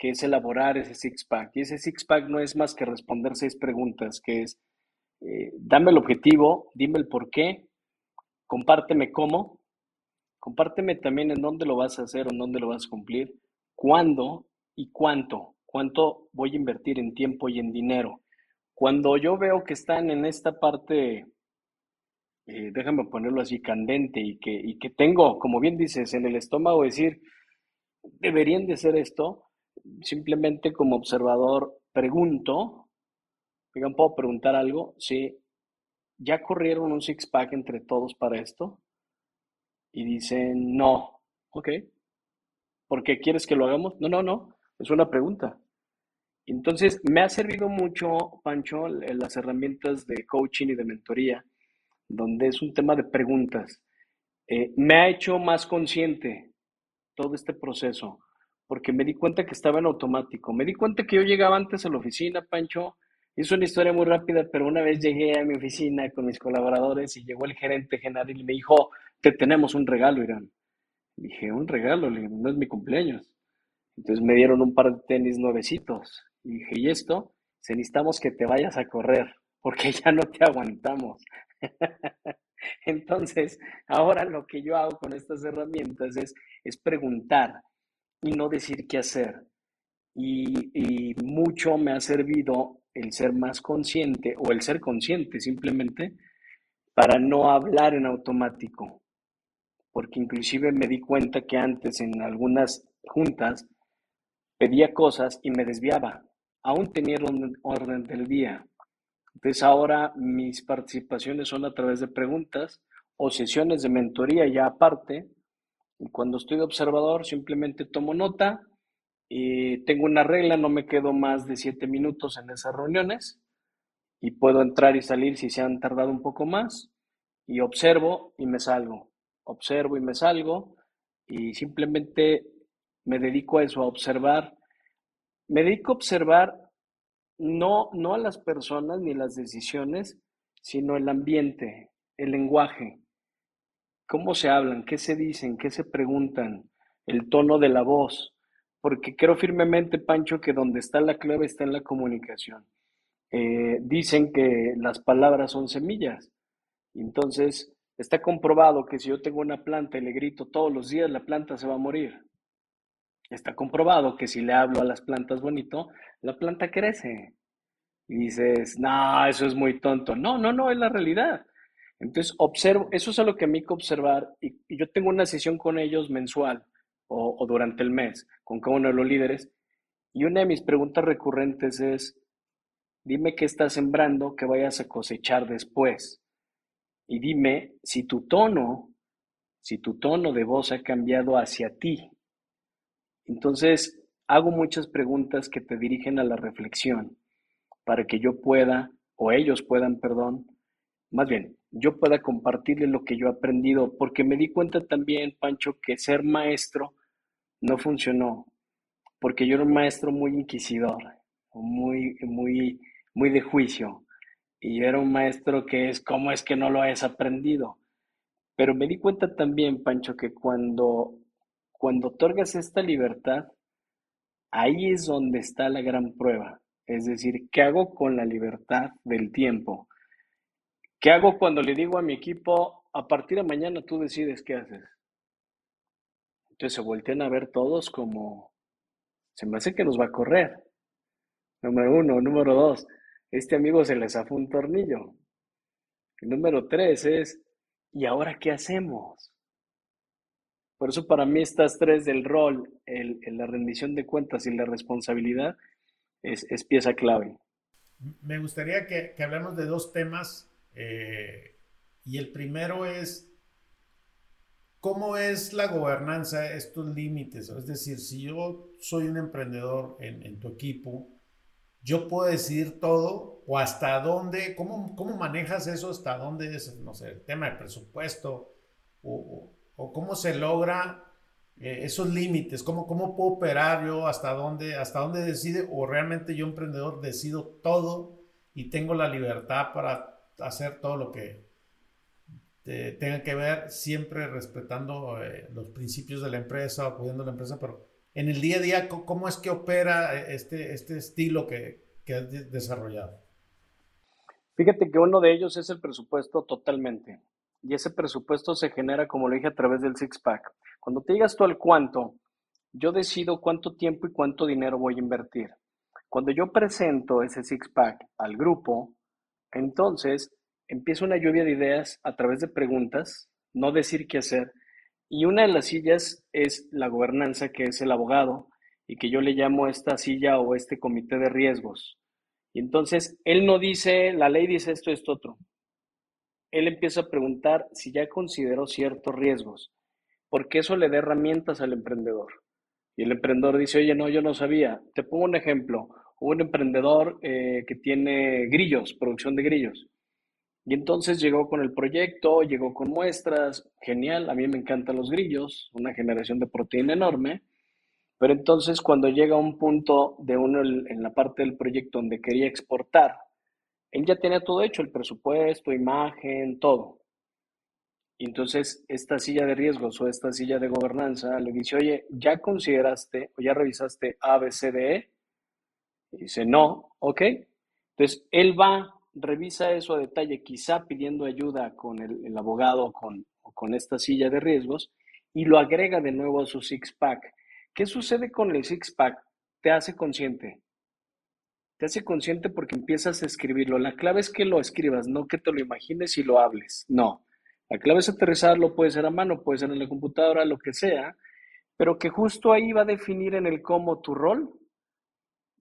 que es elaborar ese six-pack. Y ese six-pack no es más que responder seis preguntas, que es, eh, dame el objetivo, dime el por qué, compárteme cómo, compárteme también en dónde lo vas a hacer o en dónde lo vas a cumplir, cuándo y cuánto, cuánto voy a invertir en tiempo y en dinero. Cuando yo veo que están en esta parte, eh, déjame ponerlo así, candente y que, y que tengo, como bien dices, en el estómago decir, deberían de hacer esto, simplemente como observador pregunto, digan, ¿puedo preguntar algo? Sí, ¿ya corrieron un six-pack entre todos para esto? Y dicen, no, ok. ¿Por qué quieres que lo hagamos? No, no, no, es una pregunta. Entonces, me ha servido mucho, Pancho, las herramientas de coaching y de mentoría, donde es un tema de preguntas. Eh, me ha hecho más consciente todo este proceso porque me di cuenta que estaba en automático. Me di cuenta que yo llegaba antes a la oficina, Pancho. Es una historia muy rápida, pero una vez llegué a mi oficina con mis colaboradores y llegó el gerente general y me dijo, te tenemos un regalo, Irán. Dije, un regalo, no es mi cumpleaños. Entonces me dieron un par de tenis nuevecitos. Y dije, ¿y esto? Se necesitamos que te vayas a correr, porque ya no te aguantamos. Entonces, ahora lo que yo hago con estas herramientas es, es preguntar, y no decir qué hacer. Y, mucho me ha servido el ser más consciente o el ser consciente simplemente para no hablar en automático. Porque inclusive me di cuenta que antes en algunas juntas pedía cosas y me desviaba, aún tenía orden, del día. Entonces ahora mis participaciones son a través de preguntas o sesiones de mentoría ya aparte, y cuando estoy de observador, simplemente tomo nota. Y tengo una regla, no me quedo más de siete minutos en esas reuniones y puedo entrar y salir si se han tardado un poco más. Y observo y me salgo. Observo y me salgo y simplemente me dedico a eso, a observar. Me dedico a observar no, no a las personas ni las decisiones, sino el ambiente, el lenguaje cómo se hablan, qué se dicen, qué se preguntan, el tono de la voz, porque creo firmemente, Pancho, que donde está la clave está en la comunicación. Eh, dicen que las palabras son semillas, entonces está comprobado que si yo tengo una planta y le grito todos los días, la planta se va a morir. Está comprobado que si le hablo a las plantas bonito, la planta crece. Y dices, no, eso es muy tonto. No, no, no, es la realidad. Entonces, observo, eso es a lo que a mí que observar, y, yo tengo una sesión con ellos mensual o, durante el mes, con cada uno de los líderes, y una de mis preguntas recurrentes es, dime qué estás sembrando que vayas a cosechar después. Y dime si tu tono, si tu tono de voz ha cambiado hacia ti. Entonces, hago muchas preguntas que te dirigen a la reflexión para que yo pueda, o ellos puedan, perdón, más bien, yo pueda compartirle lo que yo he aprendido, porque me di cuenta también, Pancho, que ser maestro no funcionó, porque yo era un maestro muy inquisidor, muy, muy, muy de juicio, y yo era un maestro que es, ¿cómo es que no lo has aprendido? Pero me di cuenta también, Pancho, que cuando, cuando otorgas esta libertad, ahí es donde está la gran prueba. Es decir, ¿qué hago con la libertad del tiempo? ¿Qué hago cuando le digo a mi equipo, a partir de mañana tú decides qué haces? Entonces se voltean a ver todos como, se me hace que nos va a correr. Número uno. Número dos, este amigo se le zafó un tornillo. Número tres es, ¿y ahora qué hacemos? Por eso para mí estas tres del rol, el, la rendición de cuentas y la responsabilidad es, pieza clave. Me gustaría que, que hablemos de dos temas eh, y el primero es, ¿cómo es la gobernanza, estos límites? Es decir, si yo soy un emprendedor en, tu equipo, yo puedo decidir todo o hasta dónde, ¿cómo, cómo manejas eso? ¿Hasta dónde es, no sé, el tema de presupuesto? ¿O, cómo se logra eh, esos límites? ¿Cómo, ¿Cómo puedo operar yo? ¿Hasta dónde, ¿Hasta dónde decide? ¿O realmente yo emprendedor decido todo y tengo la libertad para hacer todo lo que tenga que ver, siempre respetando eh, los principios de la empresa, apoyando la empresa, pero en el día a día, ¿cómo es que opera eh, este, este estilo que, que has desarrollado? Fíjate que uno de ellos es el presupuesto totalmente. Y ese presupuesto se genera, como lo dije, a través del six-pack. Cuando te digas tú al cuánto, yo decido cuánto tiempo y cuánto dinero voy a invertir. Cuando yo presento ese six-pack al grupo, entonces, empieza una lluvia de ideas a través de preguntas, no decir qué hacer. Y una de las sillas es la gobernanza, que es el abogado, y que yo le llamo esta silla o este comité de riesgos. Y entonces, él no dice, la ley dice esto, esto, otro. Él empieza a preguntar si ya consideró ciertos riesgos, porque eso le da herramientas al emprendedor. Y el emprendedor dice, oye, no, yo no sabía. Te pongo un ejemplo un emprendedor eh, que tiene grillos, producción de grillos. Y entonces llegó con el proyecto, llegó con muestras, genial, a mí me encantan los grillos, una generación de proteína enorme, Pero entonces cuando llega un punto de uno en la parte del proyecto donde quería exportar, él ya tenía todo hecho, el presupuesto, imagen, todo. Y entonces esta silla de riesgos o esta silla de gobernanza le dice, oye, ¿ya consideraste o ya revisaste A, B, C, D, E? Y dice, no, ok. Entonces él va, revisa eso a detalle, quizá pidiendo ayuda con el, abogado con, o con esta silla de riesgos y lo agrega de nuevo a su six-pack. ¿Qué sucede con el six-pack? Te hace consciente. Te hace consciente porque empiezas a escribirlo. La clave es que lo escribas, no que te lo imagines y lo hables. No. La clave es aterrizarlo, puede ser a mano, puede ser en la computadora, lo que sea, pero que justo ahí va a definir en el cómo tu rol,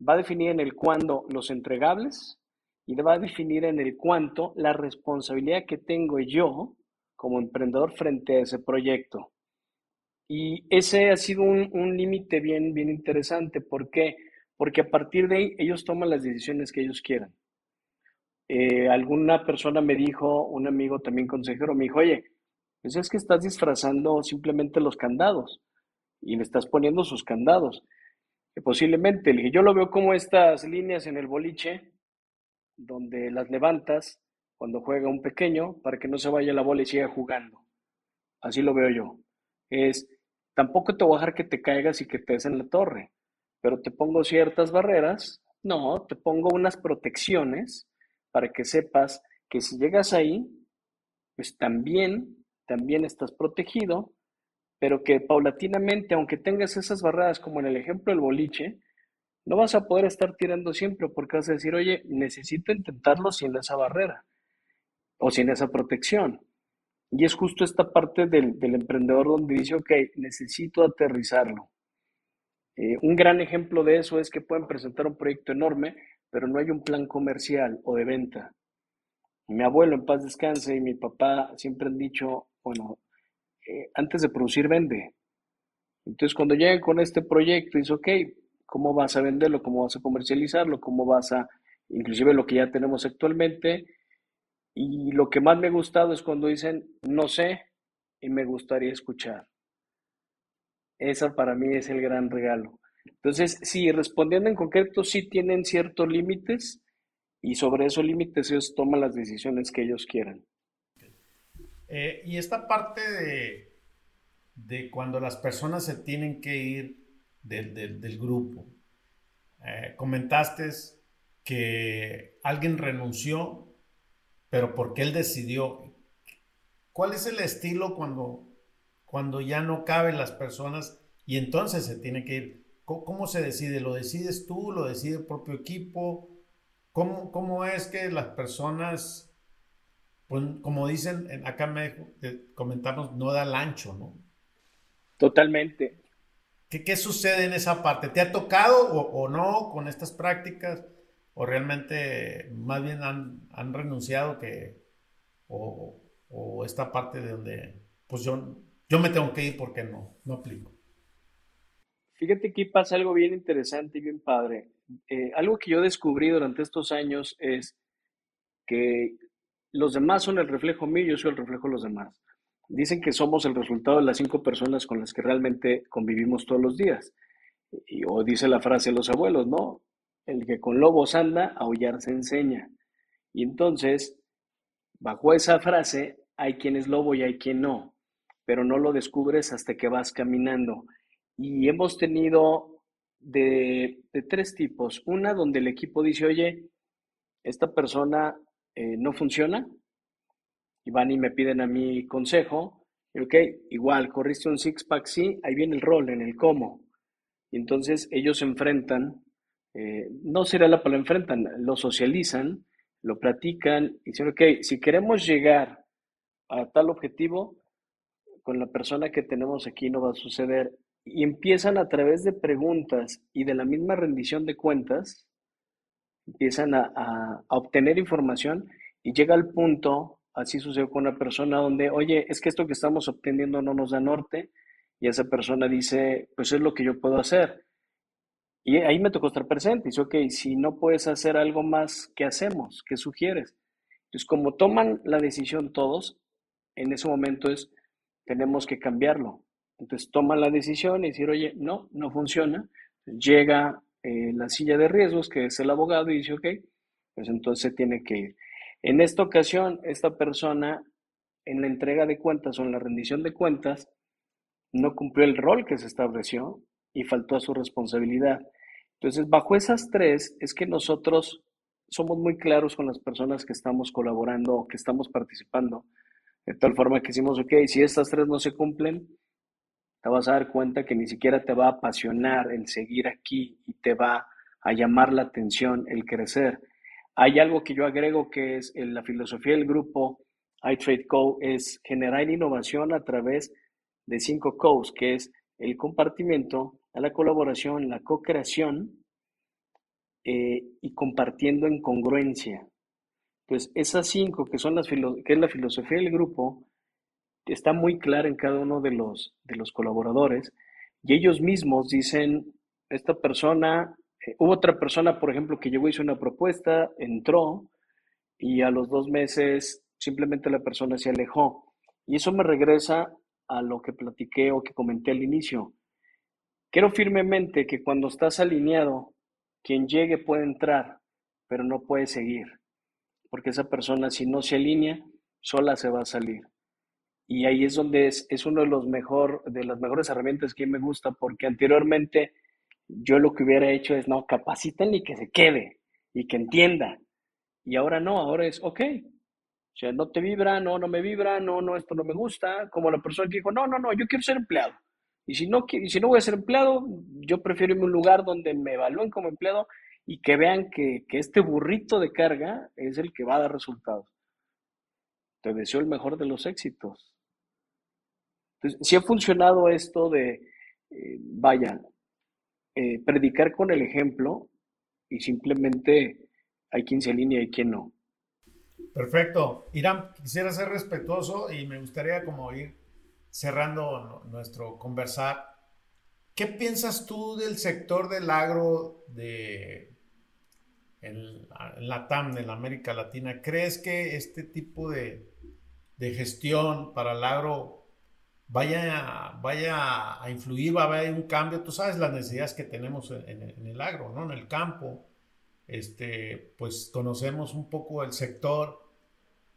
va a definir en el cuándo los entregables y va a definir en el cuánto la responsabilidad que tengo yo como emprendedor frente a ese proyecto. Y ese ha sido un, límite bien, bien interesante. ¿Por qué? Porque a partir de ahí ellos toman las decisiones que ellos quieran. Eh, alguna persona me dijo, un amigo también consejero, me dijo, oye, pues es que estás disfrazando simplemente los candados y le estás poniendo sus candados. Posiblemente, le yo lo veo como estas líneas en el boliche, donde las levantas cuando juega un pequeño para que no se vaya la bola y siga jugando. Así lo veo yo. Es, tampoco te voy a dejar que te caigas y que te des en la torre, pero te pongo ciertas barreras, no, te pongo unas protecciones para que sepas que si llegas ahí, pues también, también estás protegido, pero que paulatinamente, aunque tengas esas barreras, como en el ejemplo del boliche, no vas a poder estar tirando siempre porque vas a decir, oye, necesito intentarlo sin esa barrera o sin esa protección. Y es justo esta parte del, emprendedor donde dice, ok, necesito aterrizarlo. Eh, un gran ejemplo de eso es que pueden presentar un proyecto enorme, pero no hay un plan comercial o de venta. Mi abuelo en paz descanse y mi papá siempre han dicho, bueno, eh, antes de producir, vende. Entonces, cuando llegan con este proyecto, dice, ok, ¿cómo vas a venderlo? ¿Cómo vas a comercializarlo? ¿Cómo vas a, inclusive lo que ya tenemos actualmente? Y lo que más me ha gustado es cuando dicen, no sé, y me gustaría escuchar. Esa para mí es el gran regalo. Entonces, sí, respondiendo en concreto, sí tienen ciertos límites y sobre esos límites ellos toman las decisiones que ellos quieran. Eh, y esta parte de, cuando las personas se tienen que ir del, grupo, eh, comentaste que alguien renunció, pero porque él decidió. ¿Cuál es el estilo cuando, cuando ya no caben las personas y entonces se tiene que ir? ¿Cómo, se decide? ¿Lo decides tú? ¿Lo decide el propio equipo? ¿Cómo, cómo es que las personas, pues, como dicen, acá me comentamos, no da el ancho, ¿no? Totalmente. ¿Qué, ¿Qué, sucede en esa parte? ¿Te ha tocado o, no con estas prácticas? ¿O realmente más bien han, han renunciado que, o, esta parte de donde, pues yo, yo me tengo que ir porque no, no aplico? Fíjate que pasa algo bien interesante y bien padre. Eh, algo que yo descubrí durante estos años es que los demás son el reflejo mío, yo soy el reflejo de los demás. Dicen que somos el resultado de las cinco personas con las que realmente convivimos todos los días. Y, o dice la frase de los abuelos, ¿no? El que con lobos anda, aullar se enseña. Y entonces, bajo esa frase, hay quien es lobo y hay quien no, pero no lo descubres hasta que vas caminando. Y hemos tenido de, tres tipos. Una donde el equipo dice, oye, esta persona eh, no funciona, y van y me piden a mi consejo, y ok, igual, corriste un six-pack, sí, ahí viene el rol, en el cómo. Y entonces ellos se enfrentan, eh, no será la palabra enfrentan, lo socializan, lo platican y dicen, ok, si queremos llegar a tal objetivo, con la persona que tenemos aquí no va a suceder y empiezan a través de preguntas y de la misma rendición de cuentas, empiezan a, obtener información y llega al punto, así sucedió con una persona donde, oye, es que esto que estamos obteniendo no nos da norte, y esa persona dice, pues es lo que yo puedo hacer. Y ahí me tocó estar presente, dice, ok, si no puedes hacer algo más, ¿qué hacemos? ¿Qué sugieres? Entonces, como toman la decisión todos, en ese momento es, tenemos que cambiarlo Entonces toma la decisión y decir, oye, no, no funciona. Llega eh, la silla de riesgos, que es el abogado, y dice, ok, pues entonces tiene que ir. En esta ocasión, esta persona, en la entrega de cuentas o en la rendición de cuentas, no cumplió el rol que se estableció y faltó a su responsabilidad. Entonces, bajo esas tres, es que nosotros somos muy claros con las personas que estamos colaborando o que estamos participando, de tal forma que decimos, ok, si estas tres no se cumplen, te vas a dar cuenta que ni siquiera te va a apasionar el seguir aquí y te va a llamar la atención el crecer. Hay algo que yo agrego que es en la filosofía del grupo iTrade Co. es generar innovación a través de cinco Co's, que es el compartimiento, la colaboración, la co-creación eh, y compartiendo en congruencia. Pues esas cinco que son las que es la filosofía del grupo, está muy clara en cada uno de los, de los colaboradores y ellos mismos dicen, esta persona, eh, hubo otra persona, por ejemplo, que llegó, hizo una propuesta, entró y a los dos meses simplemente la persona se alejó. Y eso me regresa a lo que platiqué o que comenté al inicio. Quiero firmemente que cuando estás alineado, quien llegue puede entrar, pero no puede seguir, porque esa persona si no se alinea, sola se va a salir. Y ahí es donde es, es uno de los mejor, de las mejores herramientas que me gusta, porque anteriormente yo lo que hubiera hecho es, no, capaciten y que se quede y que entienda. Y ahora no, ahora es, ok, o sea, no te vibra, no, no me vibra, no, no, esto no me gusta, como la persona que dijo, no, no, no, yo quiero ser empleado. Y si no, y si no voy a ser empleado, yo prefiero irme a un lugar donde me evalúen como empleado y que vean que, que este burrito de carga es el que va a dar resultados. Te deseo el mejor de los éxitos. Entonces, si ha funcionado esto de, eh, vaya, eh, predicar con el ejemplo y simplemente hay quien se alinea y quien no. Perfecto. Irán, quisiera ser respetuoso y me gustaría como ir cerrando nuestro conversar. ¿Qué piensas tú del sector del agro de la TAM, en la América Latina? ¿Crees que este tipo de, de gestión para el agro vaya, vaya a influir, va a haber un cambio. Tú sabes las necesidades que tenemos en, el agro, ¿no? En el campo. Este, pues conocemos un poco el sector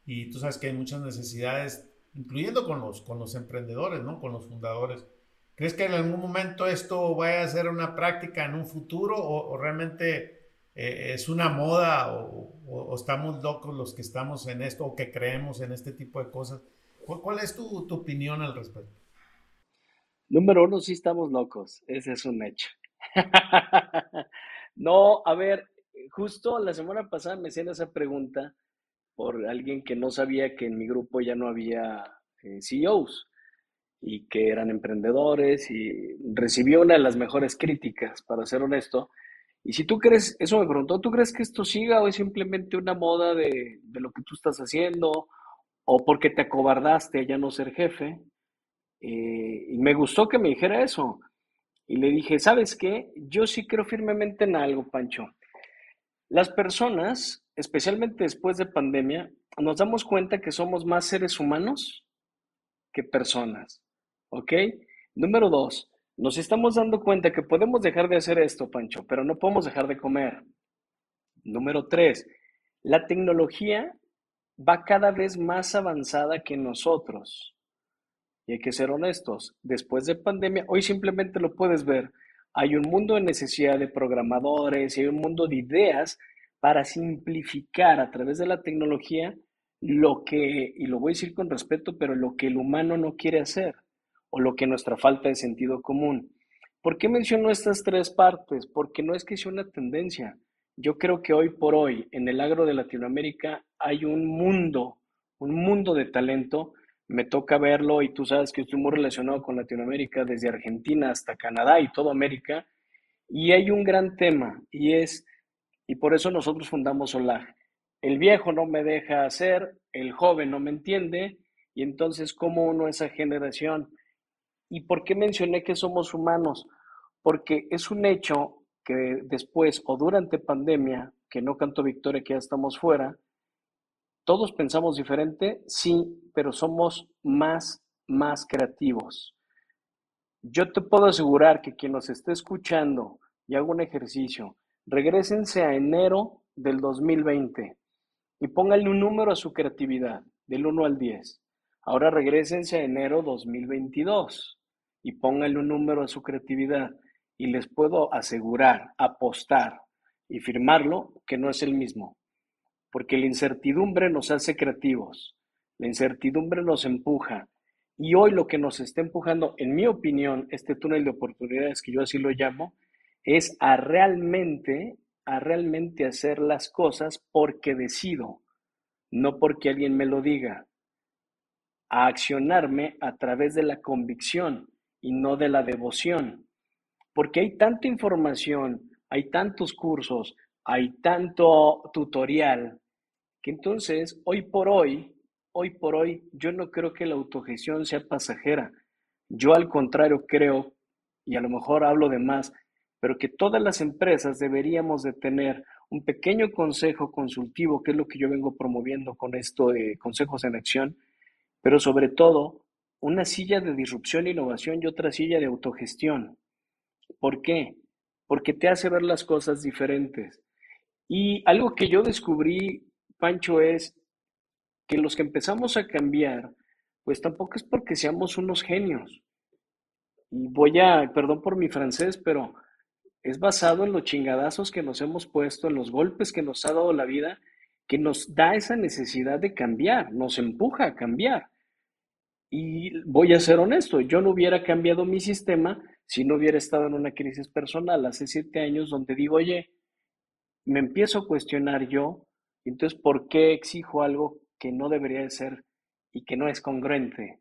y tú sabes que hay muchas necesidades, incluyendo con los, con los emprendedores, ¿no? Con los fundadores. ¿Crees que en algún momento esto vaya a ser una práctica en un futuro o, realmente eh, es una moda o, o, estamos locos los que estamos en esto o que creemos en este tipo de cosas? ¿Cuál es tu, opinión al respecto? Número uno, sí estamos locos, ese es un hecho. no, a ver, justo la semana pasada me hacían esa pregunta por alguien que no sabía que en mi grupo ya no había eh, CEOs y que eran emprendedores y recibió una de las mejores críticas, para ser honesto. Y si tú crees, eso me preguntó, ¿tú crees que esto siga o es simplemente una moda de, de lo que tú estás haciendo? O porque te acobardaste a ya no ser jefe. Eh, y me gustó que me dijera eso. Y le dije, ¿sabes qué? Yo sí creo firmemente en algo, Pancho. Las personas, especialmente después de pandemia, nos damos cuenta que somos más seres humanos que personas. ¿Ok? Número dos, nos estamos dando cuenta que podemos dejar de hacer esto, Pancho, pero no podemos dejar de comer. Número tres, la tecnología va cada vez más avanzada que nosotros. Y hay que ser honestos, después de pandemia, hoy simplemente lo puedes ver, hay un mundo de necesidad de programadores, hay un mundo de ideas para simplificar a través de la tecnología lo que, y lo voy a decir con respeto, pero lo que el humano no quiere hacer o lo que nuestra falta de sentido común. ¿Por qué menciono estas tres partes? Porque no es que sea una tendencia, yo creo que hoy por hoy en el agro de Latinoamérica hay un mundo, un mundo de talento. Me toca verlo y tú sabes que estoy muy relacionado con Latinoamérica desde Argentina hasta Canadá y toda América. Y hay un gran tema y es, y por eso nosotros fundamos SOLAG. El viejo no me deja hacer, el joven no me entiende y entonces ¿cómo uno esa generación? ¿Y por qué mencioné que somos humanos? Porque es un hecho que después o durante pandemia, que no canto victoria, que ya estamos fuera, todos pensamos diferente, sí, pero somos más, más creativos. Yo te puedo asegurar que quien nos esté escuchando y haga un ejercicio, regresense a enero del 2020 y pónganle un número a su creatividad, del 1 al 10. Ahora regresense a enero 2022 y pónganle un número a su creatividad y les puedo asegurar, apostar y firmarlo que no es el mismo. Porque la incertidumbre nos hace creativos, la incertidumbre nos empuja. Y hoy lo que nos está empujando, en mi opinión, este túnel de oportunidades, que yo así lo llamo, es a realmente, a realmente hacer las cosas porque decido, no porque alguien me lo diga, a accionarme a través de la convicción y no de la devoción. Porque hay tanta información, hay tantos cursos, hay tanto tutorial, que entonces, hoy por hoy, hoy por hoy, yo no creo que la autogestión sea pasajera. Yo al contrario creo, y a lo mejor hablo de más, pero que todas las empresas deberíamos de tener un pequeño consejo consultivo, que es lo que yo vengo promoviendo con esto de consejos en acción, pero sobre todo una silla de disrupción e innovación y otra silla de autogestión. ¿Por qué? Porque te hace ver las cosas diferentes. Y algo que yo descubrí, Pancho, es que los que empezamos a cambiar, pues tampoco es porque seamos unos genios. Y voy a, perdón por mi francés, pero es basado en los chingadazos que nos hemos puesto, en los golpes que nos ha dado la vida, que nos da esa necesidad de cambiar, nos empuja a cambiar. Y voy a ser honesto, yo no hubiera cambiado mi sistema si no hubiera estado en una crisis personal hace siete años donde digo, oye, me empiezo a cuestionar yo, entonces, ¿por qué exijo algo que no debería de ser y que no es congruente?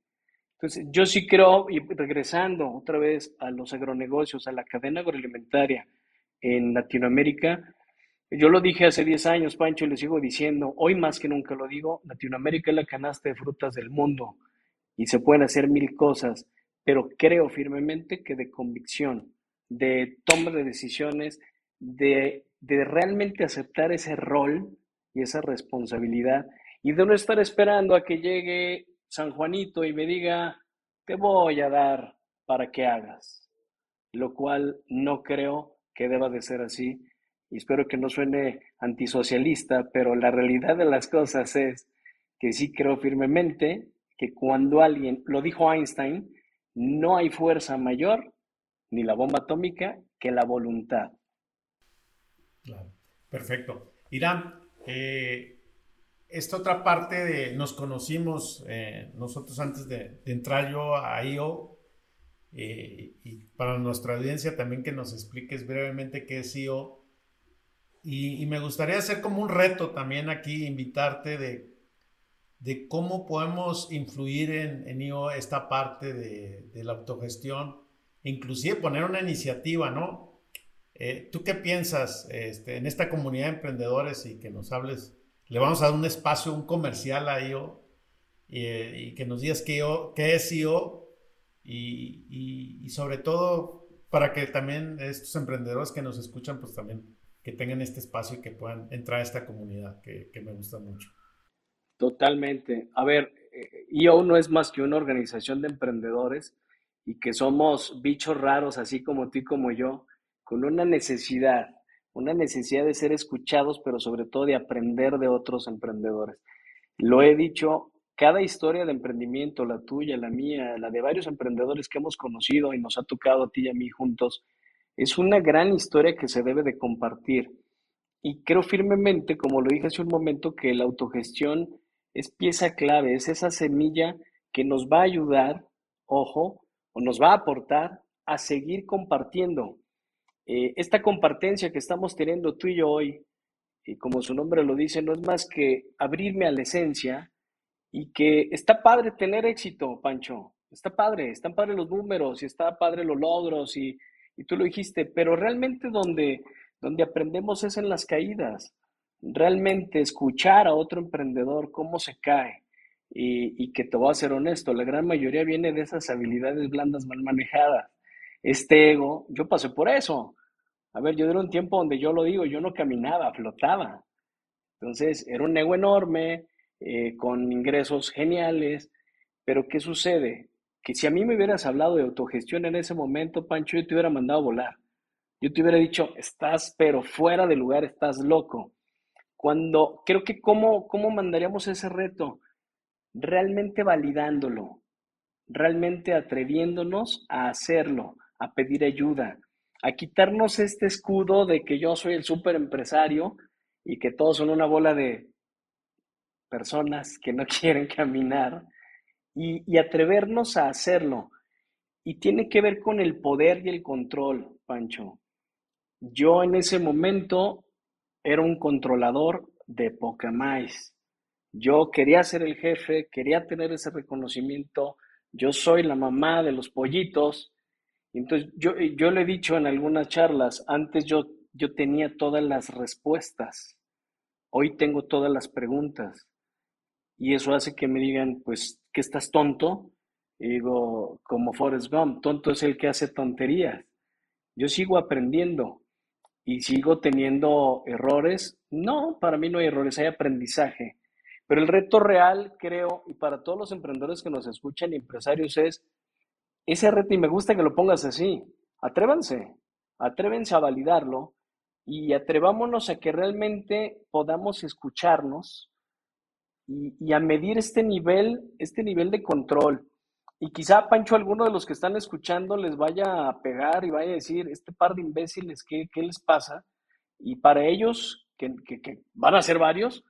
Entonces, yo sí creo, y regresando otra vez a los agronegocios, a la cadena agroalimentaria en Latinoamérica, yo lo dije hace 10 años, Pancho, y le sigo diciendo, hoy más que nunca lo digo, Latinoamérica es la canasta de frutas del mundo y se pueden hacer mil cosas, pero creo firmemente que de convicción, de toma de decisiones, de, de realmente aceptar ese rol y esa responsabilidad y de no estar esperando a que llegue San Juanito y me diga, te voy a dar para que hagas, lo cual no creo que deba de ser así y espero que no suene antisocialista, pero la realidad de las cosas es que sí creo firmemente que cuando alguien, lo dijo Einstein, no hay fuerza mayor, ni la bomba atómica, que la voluntad. Perfecto. Irán, eh, esta otra parte de, nos conocimos eh, nosotros antes de, entrar yo a IO, eh, y para nuestra audiencia también que nos expliques brevemente qué es IO. Y, me gustaría hacer como un reto también aquí, invitarte de de cómo podemos influir en, IO esta parte de, de, la autogestión, inclusive poner una iniciativa, ¿no? Eh, ¿Tú qué piensas este, en esta comunidad de emprendedores y que nos hables? Le vamos a dar un espacio, un comercial a IO y, y que nos digas qué, es IO y, sobre todo para que también estos emprendedores que nos escuchan, pues también que tengan este espacio y que puedan entrar a esta comunidad que, me gusta mucho. Totalmente. A ver, IO eh, no es más que una organización de emprendedores y que somos bichos raros, así como tú y como yo, con una necesidad, una necesidad de ser escuchados, pero sobre todo de aprender de otros emprendedores. Lo he dicho, cada historia de emprendimiento, la tuya, la mía, la de varios emprendedores que hemos conocido y nos ha tocado a ti y a mí juntos, es una gran historia que se debe de compartir. Y creo firmemente, como lo dije hace un momento, que la autogestión es pieza clave, es esa semilla que nos va a ayudar, ojo, o nos va a aportar a seguir compartiendo. Eh, esta compartencia que estamos teniendo tú y yo hoy, y como su nombre lo dice, no es más que abrirme a la esencia y que está padre tener éxito, Pancho. Está padre, están padres los números y está padre los logros y, y tú lo dijiste, pero realmente donde, donde aprendemos es en las caídas realmente escuchar a otro emprendedor cómo se cae y, que te voy a ser honesto, la gran mayoría viene de esas habilidades blandas mal manejadas. Este ego, yo pasé por eso. A ver, yo era un tiempo donde yo lo digo, yo no caminaba, flotaba. Entonces, era un ego enorme, eh, con ingresos geniales, pero ¿qué sucede? que si a mí me hubieras hablado de autogestión en ese momento, Pancho, yo te hubiera mandado volar. Yo te hubiera dicho, estás pero fuera de lugar, estás loco. Cuando creo que cómo, cómo mandaríamos ese reto, realmente validándolo, realmente atreviéndonos a hacerlo, a pedir ayuda, a quitarnos este escudo de que yo soy el súper empresario y que todos son una bola de personas que no quieren caminar y, atrevernos a hacerlo. Y tiene que ver con el poder y el control, Pancho. Yo en ese momento era un controlador de poca. Yo quería ser el jefe, quería tener ese reconocimiento. Yo soy la mamá de los pollitos. Entonces, yo, yo le he dicho en algunas charlas, antes yo, yo tenía todas las respuestas. Hoy tengo todas las preguntas. Y eso hace que me digan, pues, que estás tonto. Y digo, como Forrest Gump, tonto es el que hace tonterías. Yo sigo aprendiendo y sigo teniendo errores. No, para mí no hay errores, hay aprendizaje. Pero el reto real, creo, y para todos los emprendedores que nos escuchan empresarios es ese reto, y me gusta que lo pongas así, atrévanse, atrévense a validarlo y atrevámonos a que realmente podamos escucharnos y, a medir este nivel, este nivel de control. Y quizá, Pancho, alguno de los que están escuchando les vaya a pegar y vaya a decir, este par de imbéciles, ¿qué, qué les pasa? Y para ellos, que, que, van a ser varios,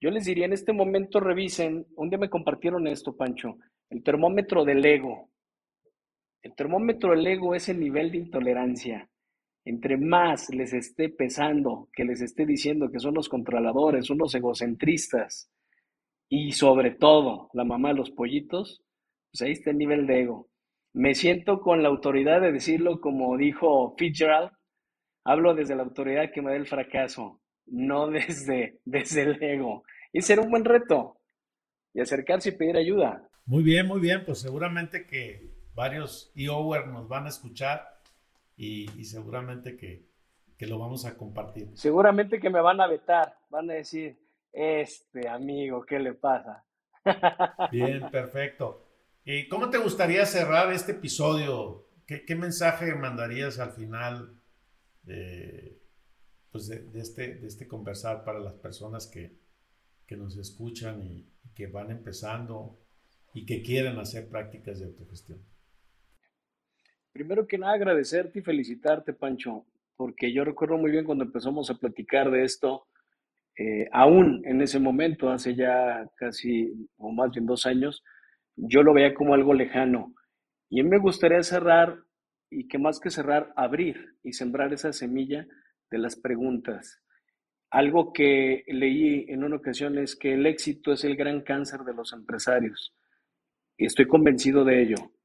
yo les diría en este momento revisen, un día me compartieron esto, Pancho, el termómetro del ego. El termómetro del ego es el nivel de intolerancia. Entre más les esté pesando, que les esté diciendo que son los controladores, son los egocentristas, y sobre todo la mamá de los pollitos, pues ahí está el nivel de ego. Me siento con la autoridad de decirlo como dijo Fitzgerald, hablo desde la autoridad que me da el fracaso, no desde, desde el ego. Y será un buen reto y acercarse y pedir ayuda. Muy bien, muy bien, pues seguramente que varios EOWER nos van a escuchar y, seguramente que, que lo vamos a compartir. Seguramente que me van a vetar, van a decir, este amigo, ¿qué le pasa? Bien, perfecto. ¿Y cómo te gustaría cerrar este episodio? ¿Qué, mensaje mandarías al final de, pues de, este, de este conversar para las personas que, nos escuchan y, que van empezando y que quieren hacer prácticas de autogestión? Primero que nada, agradecerte y felicitarte, Pancho, porque yo recuerdo muy bien cuando empezamos a platicar de esto, eh, aún en ese momento, hace ya casi, o más bien dos años, yo lo veía como algo lejano. Y a mí me gustaría cerrar, y que más que cerrar, abrir y sembrar esa semilla de las preguntas. Algo que leí en una ocasión es que el éxito es el gran cáncer de los empresarios. Y estoy convencido de ello.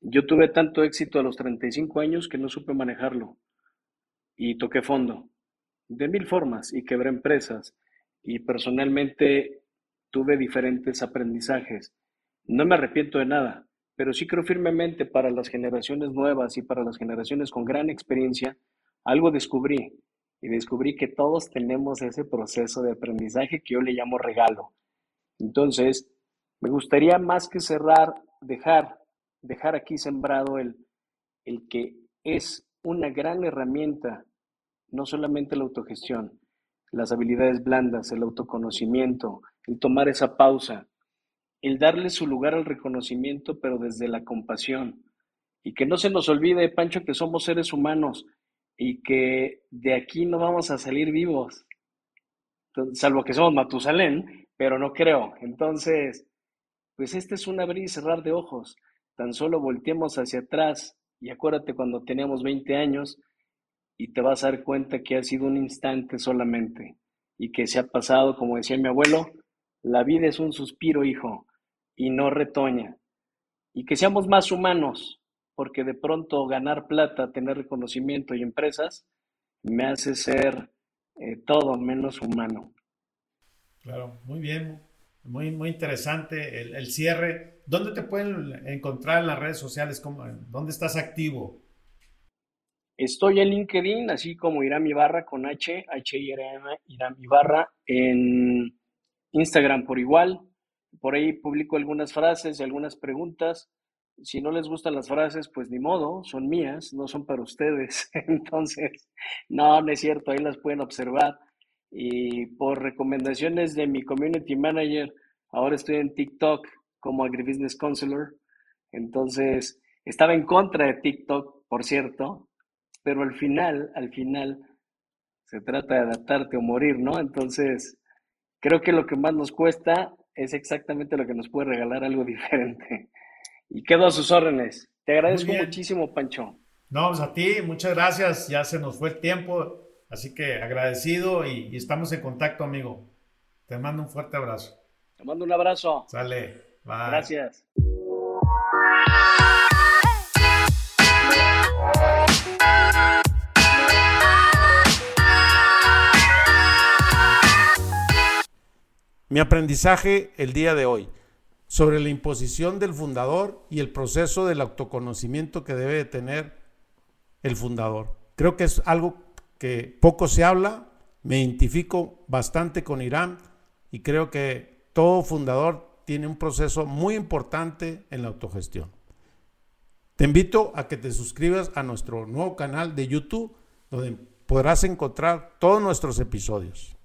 Yo tuve tanto éxito a los 35 años que no supe manejarlo y toqué fondo de mil formas y quebré empresas y personalmente tuve diferentes aprendizajes. No me arrepiento de nada, pero sí creo firmemente para las generaciones nuevas y para las generaciones con gran experiencia, algo descubrí y descubrí que todos tenemos ese proceso de aprendizaje que yo le llamo regalo. Entonces, me gustaría más que cerrar, dejar, dejar aquí sembrado el, el que es una gran herramienta no solamente la autogestión, las habilidades blandas, el autoconocimiento, el tomar esa pausa, el darle su lugar al reconocimiento, pero desde la compasión. Y que no se nos olvide, Pancho, que somos seres humanos y que de aquí no vamos a salir vivos, salvo que somos Matusalén, pero no creo. Entonces, pues este es un abrir y cerrar de ojos. Tan solo volteemos hacia atrás y acuérdate cuando teníamos 20 años, y te vas a dar cuenta que ha sido un instante solamente y que se ha pasado, como decía mi abuelo, la vida es un suspiro, hijo, y no retoña. Y que seamos más humanos, porque de pronto ganar plata, tener reconocimiento y empresas, me hace ser eh, todo menos humano. Claro, muy bien, muy, muy interesante el, el, cierre. ¿Dónde te pueden encontrar en las redes sociales? ¿Cómo, ¿Dónde estás activo? Estoy en LinkedIn, así como Irán Ibarra con H, H I R M, Irán Ibarra, en Instagram por igual. Por ahí publico algunas frases y algunas preguntas. si no les gustan las frases, pues ni modo, son mías, no son para ustedes. Entonces, no, no es cierto, ahí las pueden observar. Y por recomendaciones de mi community manager, ahora estoy en TikTok como Agribusiness Counselor. Entonces, estaba en contra de TikTok, por cierto, pero al final, al final, se trata de adaptarte o morir, ¿no? Entonces, creo que lo que más nos cuesta es exactamente lo que nos puede regalar algo diferente. Y quedo a sus órdenes. Te agradezco muchísimo, Pancho. No, pues a ti, muchas gracias. Ya se nos fue el tiempo, así que agradecido y, y estamos en contacto, amigo. Te mando un fuerte abrazo. Te mando un abrazo. Sale. Bye. Gracias. Mi aprendizaje el día de hoy sobre la imposición del fundador y el proceso del autoconocimiento que debe de tener el fundador. Creo que es algo que poco se habla, me identifico bastante con Irán y creo que todo fundador tiene un proceso muy importante en la autogestión. Te invito a que te suscribas a nuestro nuevo canal de YouTube donde podrás encontrar todos nuestros episodios.